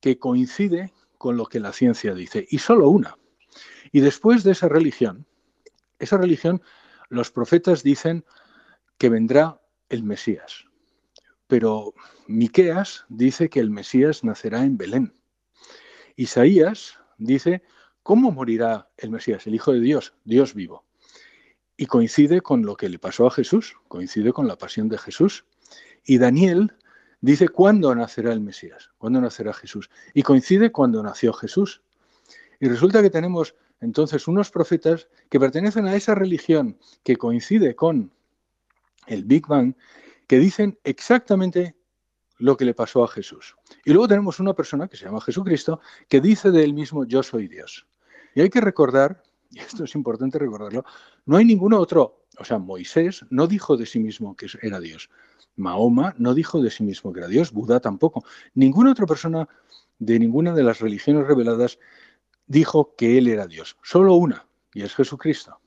que coincide con lo que la ciencia dice, y solo una. Y después de esa religión, esa religión, los profetas dicen que vendrá el Mesías. Pero Miqueas dice que el Mesías nacerá en Belén. Isaías dice, ¿cómo morirá el Mesías, el Hijo de Dios, Dios vivo? Y coincide con lo que le pasó a Jesús, coincide con la pasión de Jesús. Y Daniel dice cuándo nacerá el Mesías, cuándo nacerá Jesús. Y coincide cuando nació Jesús. Y resulta que tenemos entonces unos profetas que pertenecen a esa religión que coincide con el Big Bang, que dicen exactamente lo que le pasó a Jesús. Y luego tenemos una persona que se llama Jesucristo, que dice de él mismo, yo soy Dios. Y hay que recordar, y esto es importante recordarlo, no hay ningún otro, o sea, Moisés no dijo de sí mismo que era Dios. Mahoma no dijo de sí mismo que era Dios, Buda tampoco. Ninguna otra persona de ninguna de las religiones reveladas dijo que Él era Dios. Solo una, y es Jesucristo.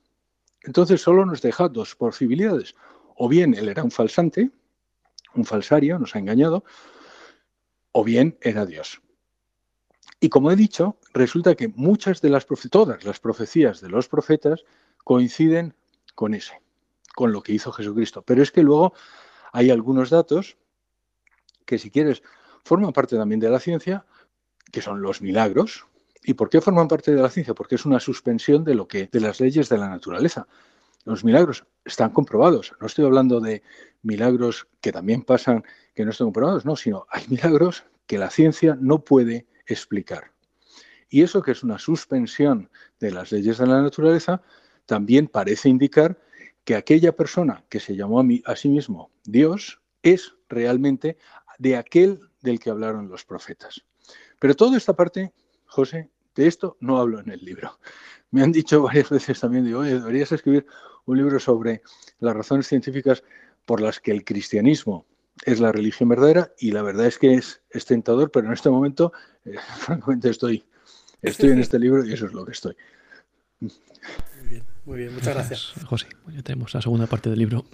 Entonces solo nos deja dos posibilidades. O bien Él era un falsante, un falsario, nos ha engañado, o bien era Dios. Y como he dicho, resulta que muchas de las todas las profecías de los profetas coinciden con ese, con lo que hizo Jesucristo. Pero es que luego hay algunos datos que, si quieres, forman parte también de la ciencia, que son los milagros. ¿Y por qué forman parte de la ciencia? Porque es una suspensión de lo que de las leyes de la naturaleza. Los milagros están comprobados. No estoy hablando de milagros que también pasan que no están comprobados, no, sino hay milagros que la ciencia no puede explicar. Y eso que es una suspensión de las leyes de la naturaleza, también parece indicar que aquella persona que se llamó a, mí, a sí mismo Dios es realmente de aquel del que hablaron los profetas. Pero toda esta parte, José, de esto no hablo en el libro. Me han dicho (laughs) varias veces también, digo, oye, deberías escribir un libro sobre las razones científicas por las que el cristianismo es la religión verdadera y la verdad es que es, tentador, pero en este momento, eh, (laughs) francamente, estoy, estoy en (laughs) este libro y eso es lo que estoy.
Muy bien, muchas gracias.
José, ya tenemos la segunda parte del libro.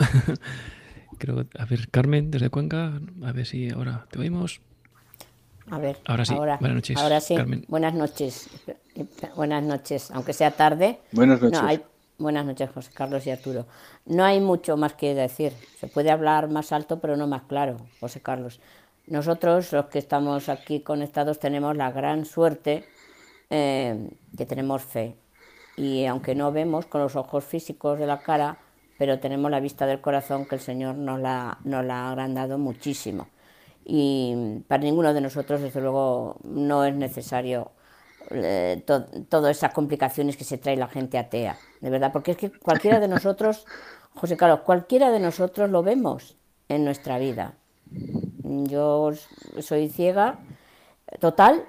Creo, a ver, Carmen, desde Cuenca, a ver si ahora te oímos.
A ver,
ahora sí.
Buenas
noches.
Ahora sí. Buenas noches. Buenas noches, aunque sea tarde.
Buenas noches.
buenas noches, José Carlos y Arturo. No hay mucho más que decir. Se puede hablar más alto, pero no más claro, José Carlos. Nosotros, los que estamos aquí conectados, tenemos la gran suerte eh, que tenemos fe y aunque no vemos con los ojos físicos de la cara, pero tenemos la vista del corazón que el Señor nos la, nos la ha agrandado muchísimo. Y para ninguno de nosotros, desde luego, no es necesario eh, todas esas complicaciones que se trae la gente atea, de verdad, porque es que cualquiera de nosotros, (laughs) José Carlos, cualquiera de nosotros lo vemos en nuestra vida. Yo soy ciega total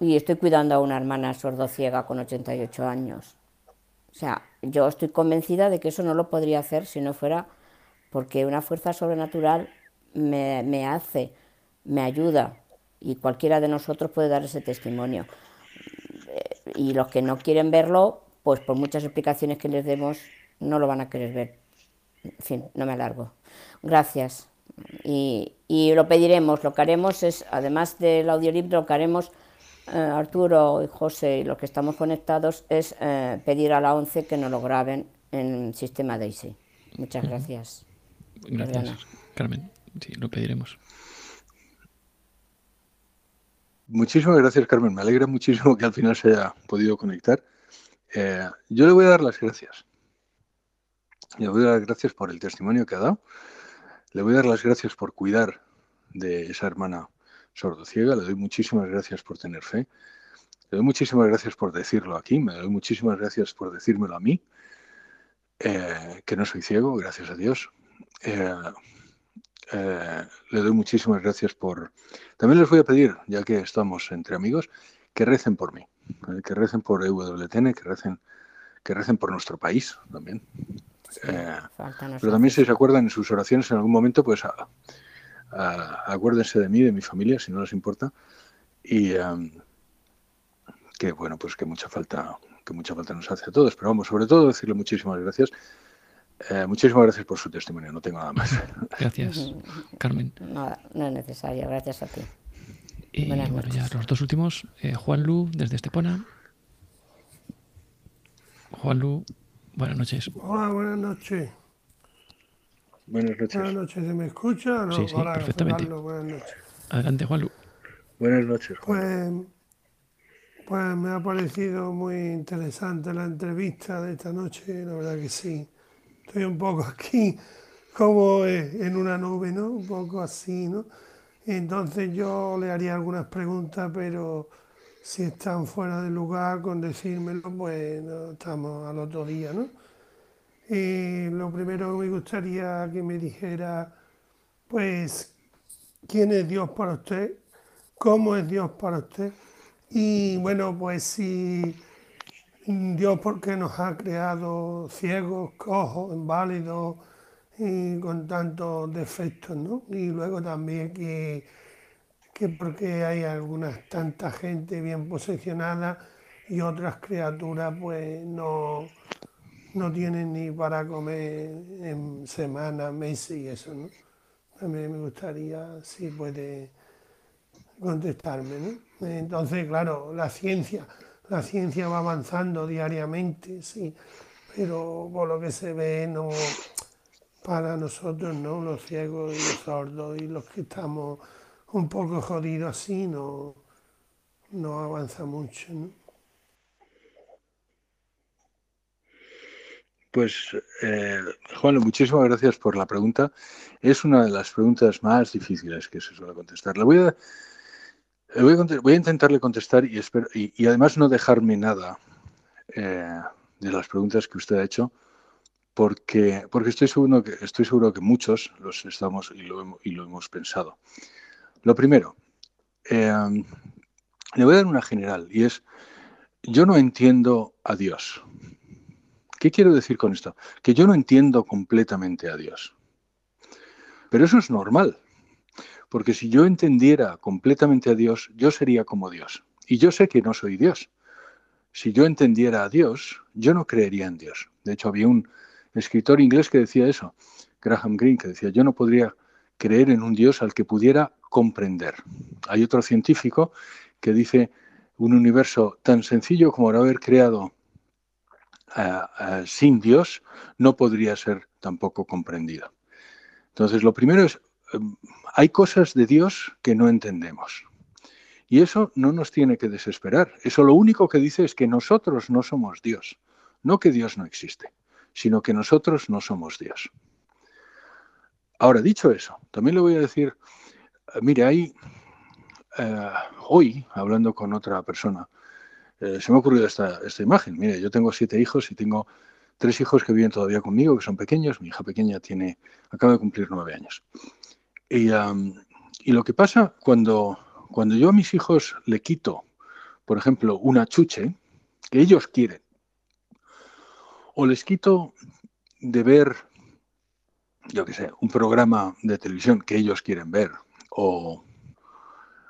y estoy cuidando a una hermana sordociega con 88 años. O sea, yo estoy convencida de que eso no lo podría hacer si no fuera porque una fuerza sobrenatural me, me hace, me ayuda y cualquiera de nosotros puede dar ese testimonio. Y los que no quieren verlo, pues por muchas explicaciones que les demos, no lo van a querer ver. En fin, no me alargo. Gracias. Y, y lo pediremos, lo que haremos es, además del audiolibro, lo que haremos eh, Arturo y José y los que estamos conectados es eh, pedir a la ONCE que nos lo graben en el sistema DAISY. Muchas gracias.
Gracias, Carmen. Sí, lo pediremos.
Muchísimas gracias, Carmen. Me alegra muchísimo que al final se haya podido conectar. Eh, yo le voy a dar las gracias. Le voy a dar las gracias por el testimonio que ha dado. Le voy a dar las gracias por cuidar de esa hermana sordociega. Le doy muchísimas gracias por tener fe. Le doy muchísimas gracias por decirlo aquí. Me doy muchísimas gracias por decírmelo a mí, eh, que no soy ciego, gracias a Dios. Eh, eh, le doy muchísimas gracias por... También les voy a pedir, ya que estamos entre amigos, que recen por mí, que recen por EWTN, que recen, que recen por nuestro país también. Eh, pero también si se acuerdan en sus oraciones en algún momento, pues acuérdense de mí, de mi familia, si no les importa. Y em, que bueno, pues que mucha falta, que mucha falta nos hace a todos. Pero vamos, sobre todo decirle muchísimas gracias eh, muchísimas gracias por su testimonio, no tengo nada más. (laughs)
Gracias, Carmen.
Nada, no es necesario, gracias a ti.
Y bueno, ya los dos últimos, eh, Juan Lu desde Estepona. Juan Lu, buenas noches.
Hola, buenas noches.
Buenas noches.
Buenas noches, ¿se me escucha?
Sí, sí, perfectamente.
buenas noches.
Adelante, Juan Lu.
Buenas noches,
Juan. Pues, pues me ha parecido muy interesante la entrevista de esta noche, la verdad que sí estoy un poco (laughs) aquí como en una nube, ¿no? Un poco así, ¿no? Entonces yo le haría algunas preguntas, pero si están fuera de lugar con decírmelo, pues estamos al otro día, ¿no? Y lo primero que me gustaría que me dijera, pues, ¿quién es Dios para usted? ¿Cómo es Dios para usted? Y bueno, pues si Dios porque nos ha creado ciegos, cojos, inválidos y con tantos defectos, ¿no? Y luego también que, que porque hay algunas tanta gente bien posicionada y otras criaturas pues no, no tienen ni para comer en semanas, meses y eso, ¿no? También me gustaría si puede contestarme, ¿no? Entonces, claro, la ciencia la ciencia va avanzando diariamente, sí, pero por lo que se ve, no, para nosotros, ¿no? Los ciegos y los sordos y los que estamos un poco jodidos así, no, no avanza mucho.
Pues, eh, Juan, muchísimas gracias por la pregunta. Es una de las preguntas más difíciles que se suele contestar. Le voy a Voy a, intentarle contestar y, espero, y, además no dejarme nada eh, de las preguntas que usted ha hecho, porque, porque estoy, seguro que, estoy seguro que muchos los estamos y lo, y lo hemos pensado. Lo primero, eh, le voy a dar una general y es, yo no entiendo a Dios. ¿Qué quiero decir con esto? Que yo no entiendo completamente a Dios. Pero eso es normal. Porque si yo entendiera completamente a Dios, yo sería como Dios. Y yo sé que no soy Dios. Si yo entendiera a Dios, yo no creería en Dios. De hecho, había un escritor inglés que decía eso, Graham Greene, que decía, yo no podría creer en un Dios al que pudiera comprender. Hay otro científico que dice, un universo tan sencillo como haber creado eh, eh, sin Dios no podría ser tampoco comprendido. Entonces, lo primero es hay cosas de Dios que no entendemos. Y eso no nos tiene que desesperar. Eso lo único que dice es que nosotros no somos Dios. No que Dios no existe, sino que nosotros no somos Dios. Ahora, dicho eso, también le voy a decir, eh, mire, eh, hoy, hablando con otra persona, eh, se me ha ocurrido esta, esta imagen. Mire, yo tengo siete hijos y tengo tres hijos que viven todavía conmigo, que son pequeños. Mi hija pequeña tiene, acaba de cumplir nueve años. Y, y lo que pasa cuando, cuando yo a mis hijos le quito, por ejemplo, una chuche que ellos quieren, o les quito de ver, yo qué sé, un programa de televisión que ellos quieren ver, o,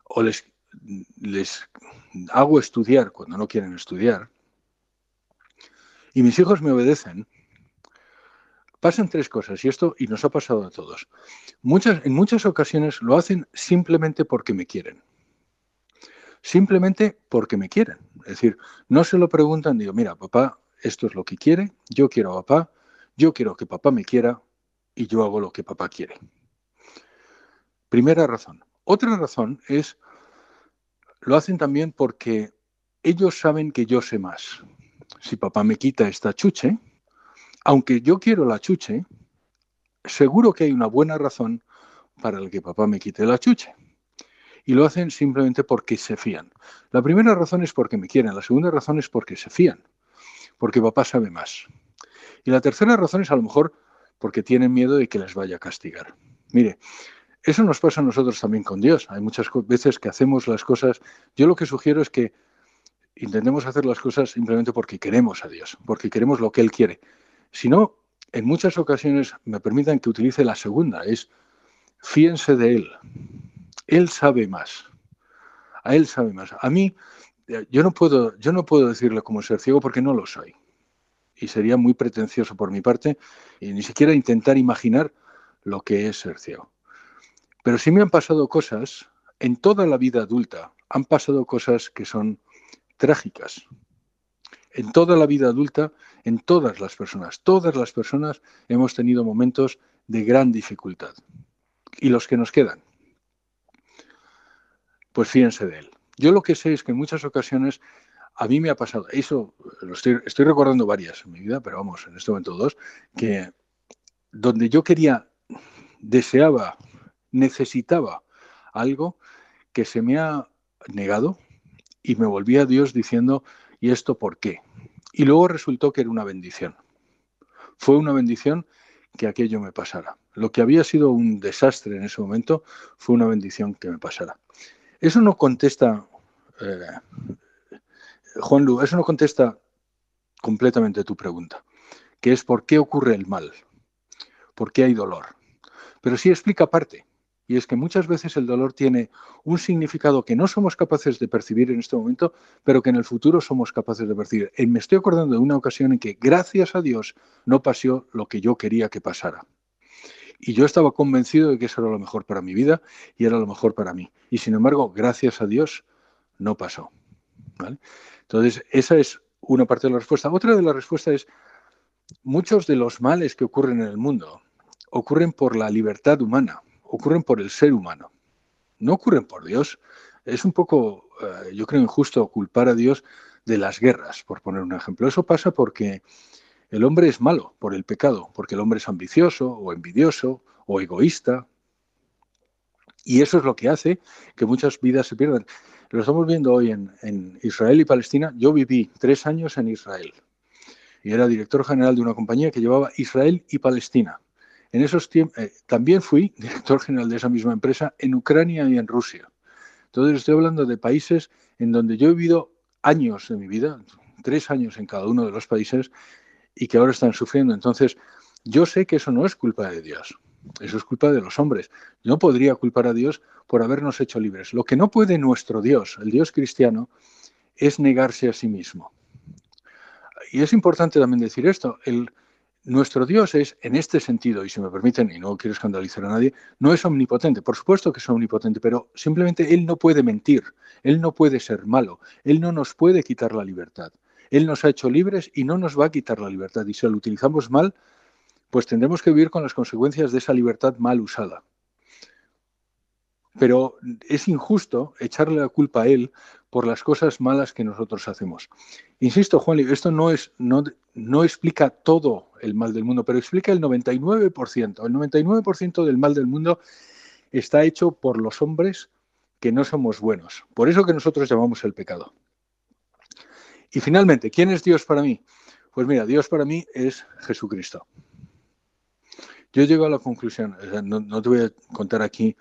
o les, les hago estudiar cuando no quieren estudiar, y mis hijos me obedecen, pasan tres cosas, y esto y nos ha pasado a todos. Muchas, en muchas ocasiones lo hacen simplemente porque me quieren. Simplemente porque me quieren. Es decir, no se lo preguntan, digo, mira, papá, esto es lo que quiere, yo quiero a papá, yo quiero que papá me quiera y yo hago lo que papá quiere. Primera razón. Otra razón es, lo hacen también porque ellos saben que yo sé más. Si papá me quita esta chuche, aunque yo quiero la chuche, seguro que hay una buena razón para el que papá me quite la chuche. Y lo hacen simplemente porque se fían. La primera razón es porque me quieren, la segunda razón es porque se fían porque papá sabe más. Y la tercera razón es a lo mejor porque tienen miedo de que les vaya a castigar. Mire, eso nos pasa a nosotros también con Dios. Hay muchas veces que hacemos las cosas. Yo lo que sugiero es que intentemos hacer las cosas simplemente porque queremos a Dios, porque queremos lo que Él quiere. Si no, en muchas ocasiones me permitan que utilice la segunda, es fíense de Él. Él sabe más. A Él sabe más. A mí, yo no puedo, yo no puedo decirle cómo ser ciego porque no lo soy. Y sería muy pretencioso por mi parte y ni siquiera intentar imaginar lo que es ser ciego. Pero sí me han pasado cosas, en toda la vida adulta, han pasado cosas que son trágicas. En toda la vida adulta, en todas las personas, todas las personas hemos tenido momentos de gran dificultad. Y los que nos quedan, pues fíjense de él. Yo lo que sé es que en muchas ocasiones a mí me ha pasado, eso lo estoy, estoy recordando varias en mi vida, pero vamos, en este momento dos, que donde yo quería, deseaba, necesitaba algo que se me ha negado y me volví a Dios diciendo, ¿y esto por qué? Y luego resultó que era una bendición. Fue una bendición que aquello me pasara. Lo que había sido un desastre en ese momento fue una bendición que me pasara. Eso no contesta, eh, Juan Lu, eso no contesta completamente tu pregunta, que es por qué ocurre el mal, por qué hay dolor. Pero sí explica parte, y es que muchas veces el dolor tiene un significado que no somos capaces de percibir en este momento, pero que en el futuro somos capaces de percibir. Y me estoy acordando de una ocasión en que, gracias a Dios, no pasó lo que yo quería que pasara. Y yo estaba convencido de que eso era lo mejor para mi vida y era lo mejor para mí. Y sin embargo, gracias a Dios, no pasó. Entonces, esa es una parte de la respuesta. Otra de la respuesta es, muchos de los males que ocurren en el mundo ocurren por la libertad humana, ocurren por el ser humano, no ocurren por Dios. Es un poco, eh, yo creo, injusto culpar a Dios de las guerras, por poner un ejemplo. Eso pasa porque el hombre es malo por el pecado, porque el hombre es ambicioso o envidioso o egoísta. Y eso es lo que hace que muchas vidas se pierdan. Lo estamos viendo hoy en, Israel y Palestina. Yo viví tres años en Israel y era director general de una compañía que llevaba Israel y Palestina. En esos tiempos eh, también fui (laughs) director general de esa misma empresa en Ucrania y en Rusia. Entonces estoy hablando de países en donde yo he vivido años de mi vida, tres años en cada uno de los países, y que ahora están sufriendo. Entonces, yo sé que eso no es culpa de Dios, eso es culpa de los hombres. Yo no podría culpar a Dios por habernos hecho libres. Lo que no puede nuestro Dios, el Dios cristiano, es negarse a sí mismo. Y es importante también decir esto, el, nuestro Dios es, en este sentido, y si me permiten, y no quiero escandalizar a nadie, no es omnipotente. Por supuesto que es omnipotente, pero simplemente Él no puede mentir, Él no puede ser malo, Él no nos puede quitar la libertad. Él nos ha hecho libres y no nos va a quitar la libertad. Y si lo utilizamos mal, pues tendremos que vivir con las consecuencias de esa libertad mal usada. Pero es injusto echarle la culpa a Él por las cosas malas que nosotros hacemos. Insisto, Juan, esto no, no, no explica todo el mal del mundo, pero explica el 99%. El 99% del mal del mundo está hecho por los hombres que no somos buenos. Por eso que nosotros llamamos el pecado. Y finalmente, ¿quién es Dios para mí? Pues mira, Dios para mí es Jesucristo. Yo llego a la conclusión, no, te voy a contar aquí,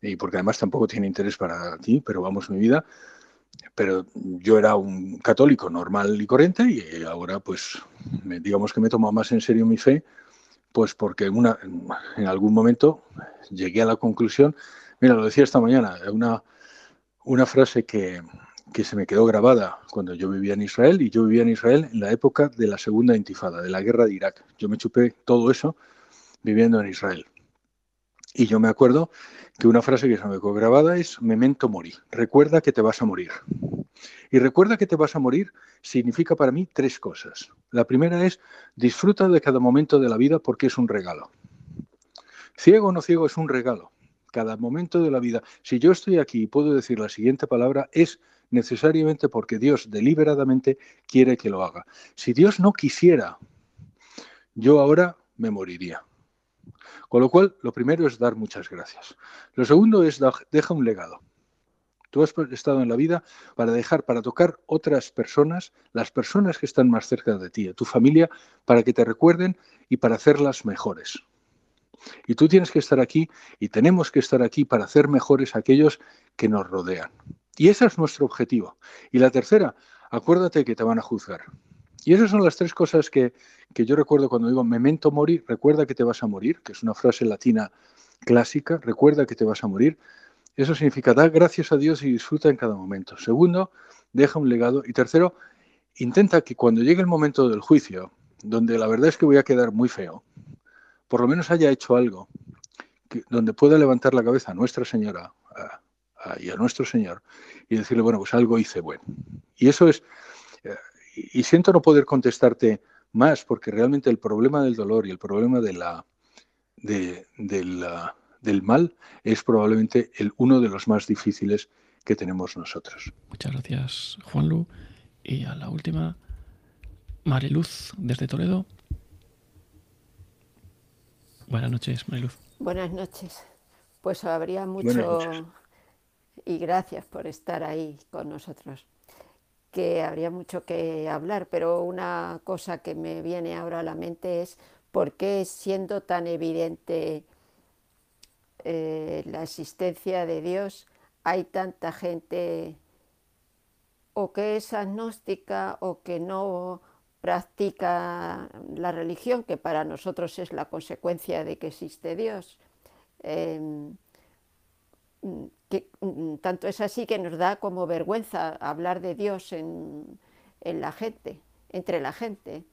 y porque además tampoco tiene interés para ti, pero vamos, mi vida, pero yo era un católico normal y corriente y ahora pues digamos que me tomo más en serio mi fe, pues porque una, en algún momento llegué a la conclusión, mira, lo decía esta mañana, una, una frase que, que se me quedó grabada cuando yo vivía en Israel y yo vivía en Israel en la época de la segunda intifada, de la guerra de Irak. Yo me chupé todo eso viviendo en Israel. Y yo me acuerdo que una frase que se me quedó grabada es memento mori, recuerda que te vas a morir. Y recuerda que te vas a morir significa para mí tres cosas. La primera es disfruta de cada momento de la vida porque es un regalo. Ciego o no ciego es un regalo. Cada momento de la vida. Si yo estoy aquí y puedo decir la siguiente palabra, es necesariamente porque Dios deliberadamente quiere que lo haga. Si Dios no quisiera, yo ahora me moriría. Con lo cual, lo primero es dar muchas gracias. Lo segundo es deja un legado. Tú has estado en la vida para dejar, para tocar otras personas, las personas que están más cerca de ti, a tu familia, para que te recuerden y para hacerlas mejores. Y tú tienes que estar aquí y tenemos que estar aquí para hacer mejores a aquellos que nos rodean. Y ese es nuestro objetivo. Y la tercera, acuérdate que te van a juzgar. Y esas son las tres cosas que, yo recuerdo cuando digo memento mori, recuerda que te vas a morir, que es una frase latina clásica, recuerda que te vas a morir. Eso significa dar gracias a Dios y disfruta en cada momento. Segundo, deja un legado. Y tercero, intenta que cuando llegue el momento del juicio, donde la verdad es que voy a quedar muy feo, por lo menos haya hecho algo donde pueda levantar la cabeza a Nuestra Señora y a nuestro Señor y decirle, bueno, pues algo hice bueno. Y eso es, y siento no poder contestarte más, porque realmente el problema del dolor y el problema de la, de, del mal es probablemente el, uno de los más difíciles que tenemos nosotros.
Muchas gracias, Juanlu. Y a la última, Mariluz, desde Toledo. Buenas noches, Mariluz.
Buenas noches. Pues habría mucho... Y gracias por estar ahí con nosotros que habría mucho que hablar, pero una cosa que me viene ahora a la mente es por qué siendo tan evidente eh, la existencia de Dios hay tanta gente o que es agnóstica o que no practica la religión, que para nosotros es la consecuencia de que existe Dios. Em, que mm, tanto es así que nos da como vergüenza hablar de Dios en, la gente, entre la gente.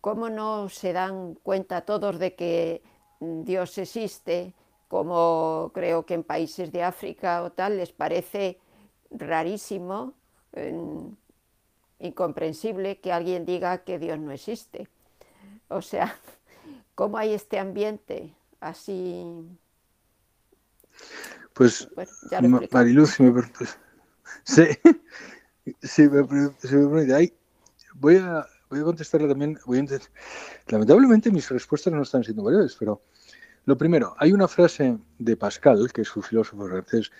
¿Cómo no se dan cuenta todos de que Dios existe? Como creo que en países de África o tal les parece rarísimo, incomprensible que alguien diga que Dios no existe. O sea, (laughs) ¿cómo hay este ambiente así
pues, Mariluz, si me, pues, (laughs) si, me, permite, voy, a, voy a contestarle también. Voy lamentablemente mis respuestas no están siendo breves, pero lo primero, hay una frase de Pascal, que es un filósofo francés,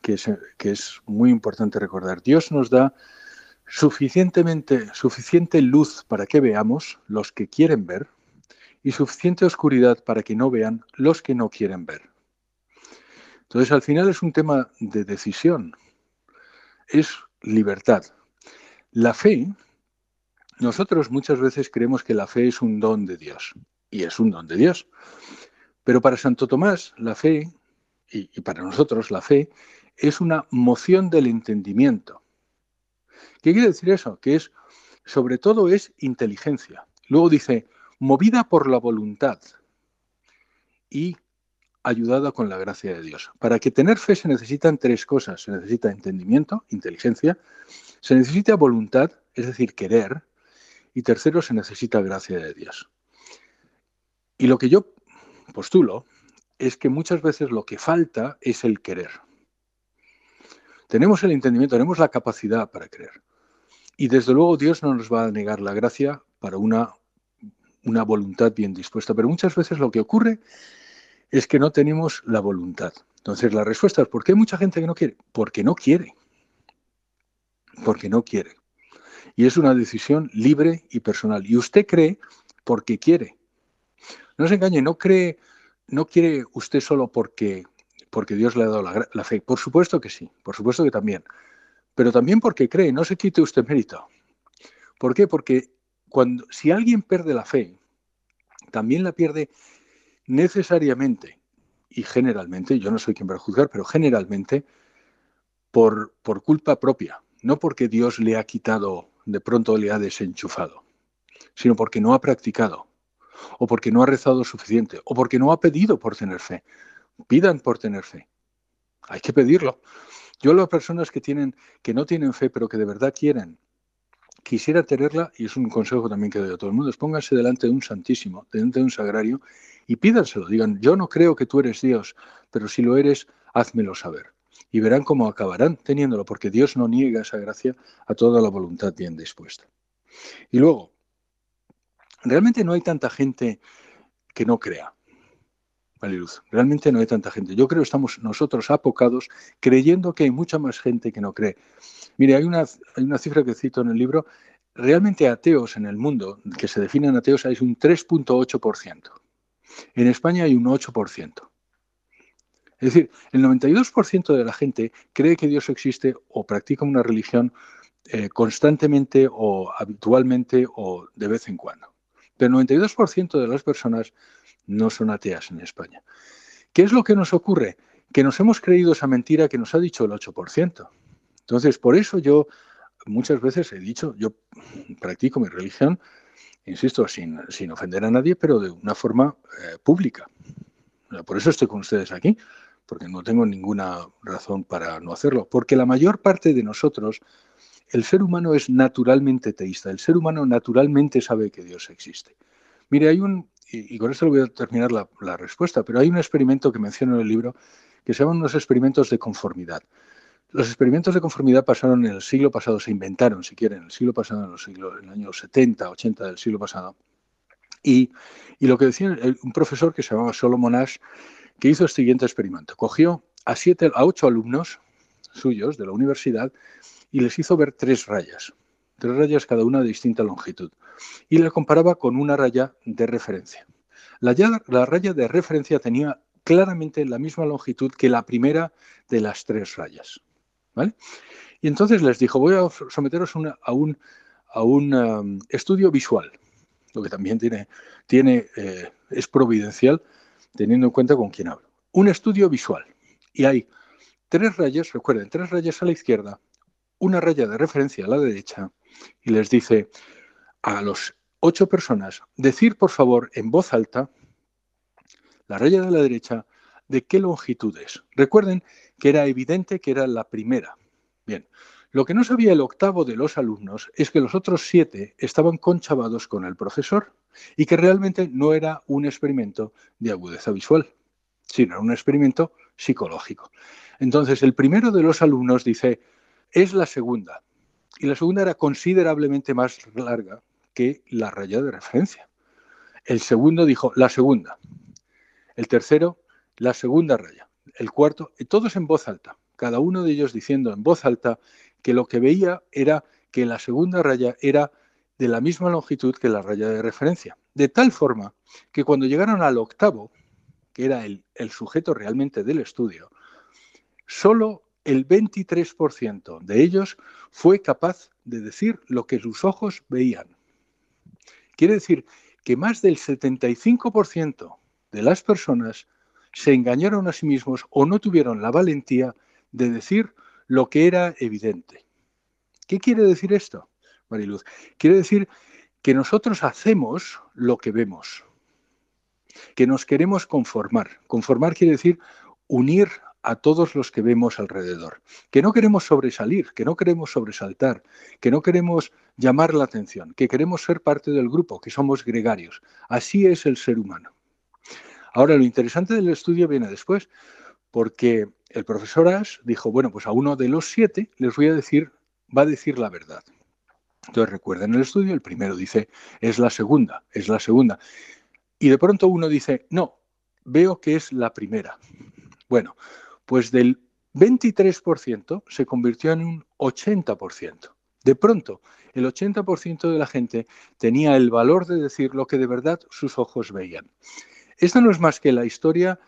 que es, que es muy importante recordar. Dios nos da suficientemente, suficiente luz para que veamos los que quieren ver y suficiente oscuridad para que no vean los que no quieren ver. Entonces, al final es un tema de decisión, es libertad. La fe, nosotros muchas veces creemos que la fe es un don de Dios, y es un don de Dios. Pero para Santo Tomás, la fe, y, para nosotros la fe, es una moción del entendimiento. ¿Qué quiere decir eso? Que es, sobre todo, es inteligencia. Luego dice, movida por la voluntad y ayudada con la gracia de Dios. Para que tener fe se necesitan tres cosas. Se necesita entendimiento, inteligencia, se necesita voluntad, es decir, querer, y tercero, se necesita gracia de Dios. Y lo que yo postulo es que muchas veces lo que falta es el querer. Tenemos el entendimiento, tenemos la capacidad para creer. Y desde luego Dios no nos va a negar la gracia para una, una voluntad bien dispuesta. Pero muchas veces lo que ocurre es que no tenemos la voluntad. Entonces la respuesta es, ¿por qué hay mucha gente que no quiere? Porque no quiere. Porque no quiere. Y es una decisión libre y personal. Y usted cree porque quiere. No se engañe, no cree, no quiere usted solo porque, porque Dios le ha dado la, la fe. Por supuesto que sí, por supuesto que también. Pero también porque cree, no se quite usted mérito. ¿Por qué? Porque cuando, si alguien pierde la fe, también la pierde necesariamente y generalmente, yo no soy quien para juzgar, pero generalmente por, por culpa propia, no porque Dios le ha quitado, de pronto le ha desenchufado, sino porque no ha practicado, o porque no ha rezado suficiente, o porque no ha pedido por tener fe. Pidan por tener fe. Hay que pedirlo. Yo las personas que tienen, que no tienen fe, pero que de verdad quieren, quisiera tenerla, y es un consejo también que doy a todo el mundo, es pónganse delante de un santísimo, delante de un sagrario, y pídanselo. Digan, yo no creo que tú eres Dios, pero si lo eres, házmelo saber y verán cómo acabarán teniéndolo, porque Dios no niega esa gracia a toda la voluntad bien dispuesta. Y luego, realmente no hay tanta gente que no crea. Realmente no hay tanta gente. Yo creo que estamos nosotros apocados creyendo que hay mucha más gente que no cree. Mire, hay una, hay una cifra que cito en el libro. Realmente ateos en el mundo, que se definen ateos, hay un 3.8%. En España hay un 8%. Es decir, el 92% de la gente cree que Dios existe o practica una religión eh, constantemente o habitualmente o de vez en cuando. Pero el 92% de las personas no son ateas en España. ¿Qué es lo que nos ocurre? Que nos hemos creído esa mentira que nos ha dicho el 8%. Entonces, por eso yo muchas veces he dicho, yo practico mi religión, insisto, sin, sin ofender a nadie, pero de una forma eh, pública. Por eso estoy con ustedes aquí, porque no tengo ninguna razón para no hacerlo, porque la mayor parte de nosotros, el ser humano es naturalmente teísta, el ser humano naturalmente sabe que Dios existe. Mire, hay un, y, con esto voy a terminar la, respuesta, pero hay un experimento que menciono en el libro que se llaman unos experimentos de conformidad. Los experimentos de conformidad pasaron en el siglo pasado, se inventaron, si quieren, en el siglo pasado, en, los siglos, en el año 70, 80 del siglo pasado. Y, y, lo que decía un profesor que se llamaba Solomon Ash que hizo el siguiente experimento. Cogió a, siete, a ocho alumnos suyos de la universidad y les hizo ver tres rayas, tres rayas cada una de distinta longitud, y la comparaba con una raya de referencia. La, raya de referencia tenía claramente la misma longitud que la primera de las tres rayas. ¿vale? Y entonces les dijo, voy a someteros a un, a un um, estudio visual, lo que también tiene, tiene eh, es providencial teniendo en cuenta con quién hablo. Un estudio visual. Y hay tres rayas, recuerden, tres rayas a la izquierda, una raya de referencia a la derecha, y les dice a los ocho personas, decir por favor en voz alta la raya de la derecha de qué longitud es. Recuerden que era evidente que era la primera. Bien, lo que no sabía el octavo de los alumnos es que los otros siete estaban conchavados con el profesor y que realmente no era un experimento de agudeza visual, sino un experimento psicológico. Entonces, el primero de los alumnos dice, es la segunda. Y la segunda era considerablemente más larga que la raya de referencia. El segundo dijo, la segunda. El tercero, la segunda raya. El cuarto, y todos en voz alta. Cada uno de ellos diciendo en voz alta que lo que veía era que la segunda raya era de la misma longitud que la raya de referencia. De tal forma que cuando llegaron al octavo, que era el, sujeto realmente del estudio, solo el 23% de ellos fue capaz de decir lo que sus ojos veían. Quiere decir que más del 75% de las personas se engañaron a sí mismos o no tuvieron la valentía de decir lo que era evidente. ¿Qué quiere decir esto? Mariluz. Quiere decir que nosotros hacemos lo que vemos, que nos queremos conformar. Conformar quiere decir unir a todos los que vemos alrededor, que no queremos sobresalir, que no queremos sobresaltar, que no queremos llamar la atención, que queremos ser parte del grupo, que somos gregarios. Así es el ser humano. Ahora, lo interesante del estudio viene después, porque el profesor Ash dijo, bueno, pues a uno de los siete les voy a decir, va a decir la verdad. Entonces recuerden el estudio, el primero dice, es la segunda, es la segunda. Y de pronto uno dice, no, veo que es la primera. Bueno, pues del 23% se convirtió en un 80%. De pronto, el 80% de la gente tenía el valor de decir lo que de verdad sus ojos veían. Esta no es más que la historia,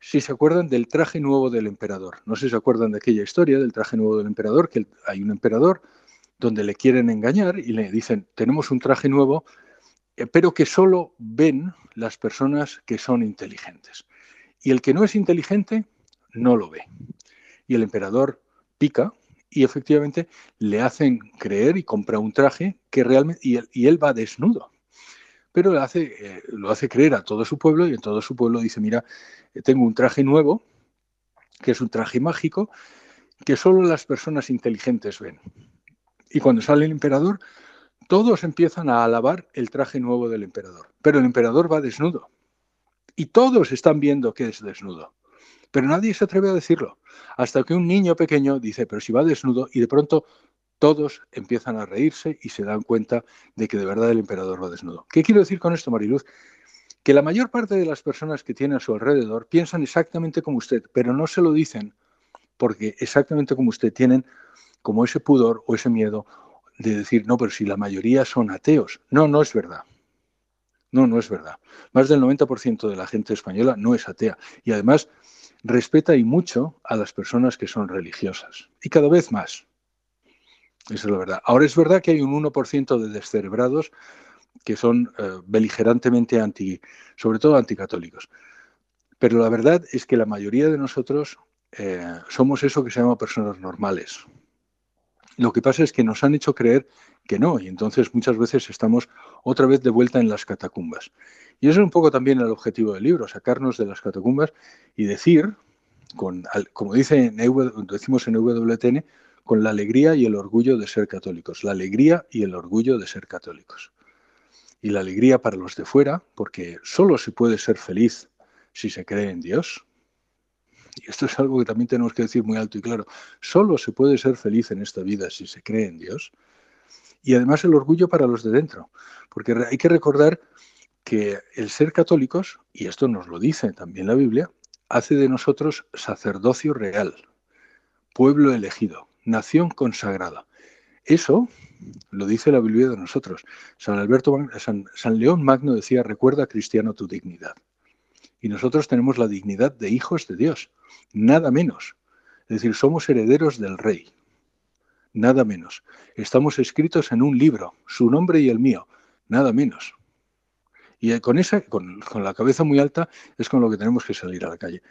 si se acuerdan, del traje nuevo del emperador. No sé si se acuerdan de aquella historia del traje nuevo del emperador, que hay un emperador donde le quieren engañar y le dicen, tenemos un traje nuevo, eh, pero que solo ven las personas que son inteligentes. Y el que no es inteligente no lo ve. Y el emperador pica y efectivamente le hacen creer y compra un traje que realmente y él, va desnudo. Pero lo hace, eh, lo hace creer a todo su pueblo y en todo su pueblo dice, mira, eh, tengo un traje nuevo, que es un traje mágico, que solo las personas inteligentes ven. Y cuando sale el emperador, todos empiezan a alabar el traje nuevo del emperador. Pero el emperador va desnudo. Y todos están viendo que es desnudo. Pero nadie se atreve a decirlo, hasta que un niño pequeño dice, pero si va desnudo, y de pronto todos empiezan a reírse y se dan cuenta de que de verdad el emperador va desnudo. ¿Qué quiero decir con esto, Mariluz? Que la mayor parte de las personas que tiene a su alrededor piensan exactamente como usted, pero no se lo dicen porque exactamente como usted tienen como ese pudor o ese miedo de decir, no, pero si la mayoría son ateos. No, no es verdad. No, no es verdad. Más del 90% de la gente española no es atea. Y además respeta y mucho a las personas que son religiosas. Y cada vez más. Esa es la verdad. Ahora es verdad que hay un 1% de descerebrados que son eh, beligerantemente anti, sobre todo anticatólicos. Pero la verdad es que la mayoría de nosotros eh, somos eso que se llama personas normales. Lo que pasa es que nos han hecho creer que no, y entonces muchas veces estamos otra vez de vuelta en las catacumbas. Y eso es un poco también el objetivo del libro, sacarnos de las catacumbas y decir, con, como dice decimos en WTN, con la alegría y el orgullo de ser católicos, la alegría y el orgullo de ser católicos. Y la alegría para los de fuera, porque solo se puede ser feliz si se cree en Dios. Y esto es algo que también tenemos que decir muy alto y claro. Solo se puede ser feliz en esta vida si se cree en Dios. Y además el orgullo para los de dentro, porque hay que recordar que el ser católicos, y esto nos lo dice también la Biblia, hace de nosotros sacerdocio real, pueblo elegido, nación consagrada. Eso lo dice la Biblia de nosotros. San Alberto, San, San León Magno decía, recuerda cristiano tu dignidad. Y nosotros tenemos la dignidad de hijos de Dios, nada menos. Es decir, somos herederos del rey, nada menos. Estamos escritos en un libro, su nombre y el mío, nada menos. Y con esa, con, la cabeza muy alta, es con lo que tenemos que salir a la calle.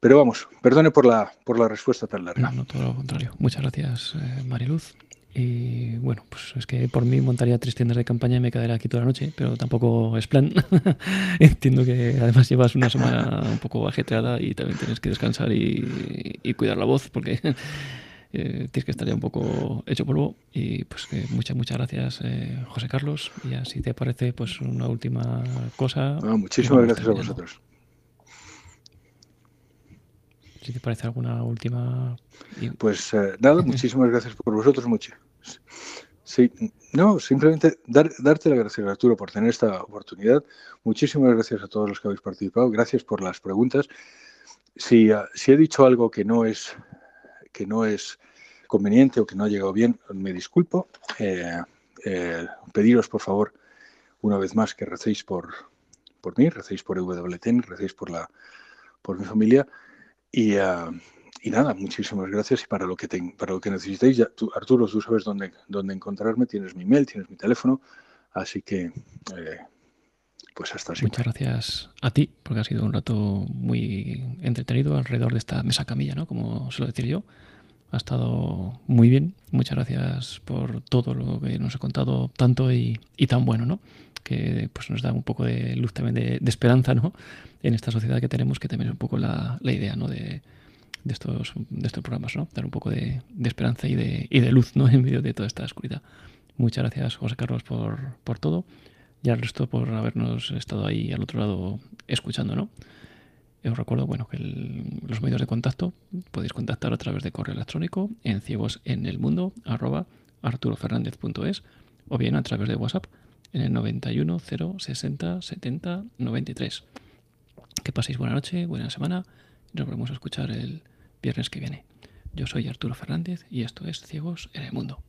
Pero vamos, perdone por la, por la respuesta tan larga.
No, no, todo lo contrario. Muchas gracias, eh, Mariluz. Y bueno, pues es que por mí montaría tres tiendas de campaña y me quedaría aquí toda la noche, pero tampoco es plan. (laughs) Entiendo que además llevas una semana un poco ajetreada y también tienes que descansar y, y cuidar la voz porque (laughs) eh, tienes que estar ya un poco hecho polvo. Y pues que muchas, muchas gracias, eh, José Carlos. Y así te parece, pues una última cosa.
muchísimas gracias a vosotros.
Si te parece alguna última.
Pues eh, nada, muchísimas gracias por vosotros, mucho. Sí, no, simplemente darte las gracias, Arturo, por tener esta oportunidad. Muchísimas gracias a todos los que habéis participado. Gracias por las preguntas. Si, ah, si he dicho algo que no es que no es conveniente o que no ha llegado bien, me disculpo. Eh, eh, pediros, por favor, una vez más que recéis por, por mí, recéis por EWTN, recéis por, la, por mi familia. Y, uh, y nada, muchísimas gracias. Y para lo que, para lo que necesitéis, ya, tú, Arturo, tú sabes dónde, dónde encontrarme, tienes mi mail, tienes mi teléfono. Así que, eh, pues hasta siempre.
Muchas gracias a ti, porque ha sido un rato muy entretenido alrededor de esta mesa camilla, ¿no? Como suelo decir yo. Ha estado muy bien. Muchas gracias por todo lo que nos ha contado tanto y, tan bueno, ¿no? Que pues nos da un poco de luz también de, esperanza, ¿no? En esta sociedad que tenemos, que también es un poco la, idea, ¿no? De, estos, de estos programas, ¿no? Dar un poco de, esperanza y de, y de luz, ¿no? (laughs) En medio de toda esta oscuridad. Muchas gracias, José Carlos, por, por todo y al resto por habernos estado ahí al otro lado escuchando, ¿no? Os recuerdo bueno, que los medios de contacto podéis contactar a través de correo electrónico en ciegosenelmundo arroba arturofernandez.es o bien a través de WhatsApp en el 91 060 70 93. Que paséis buena noche, buena semana nos volvemos a escuchar el viernes que viene. Yo soy Arturo Fernández y esto es Ciegos en el Mundo.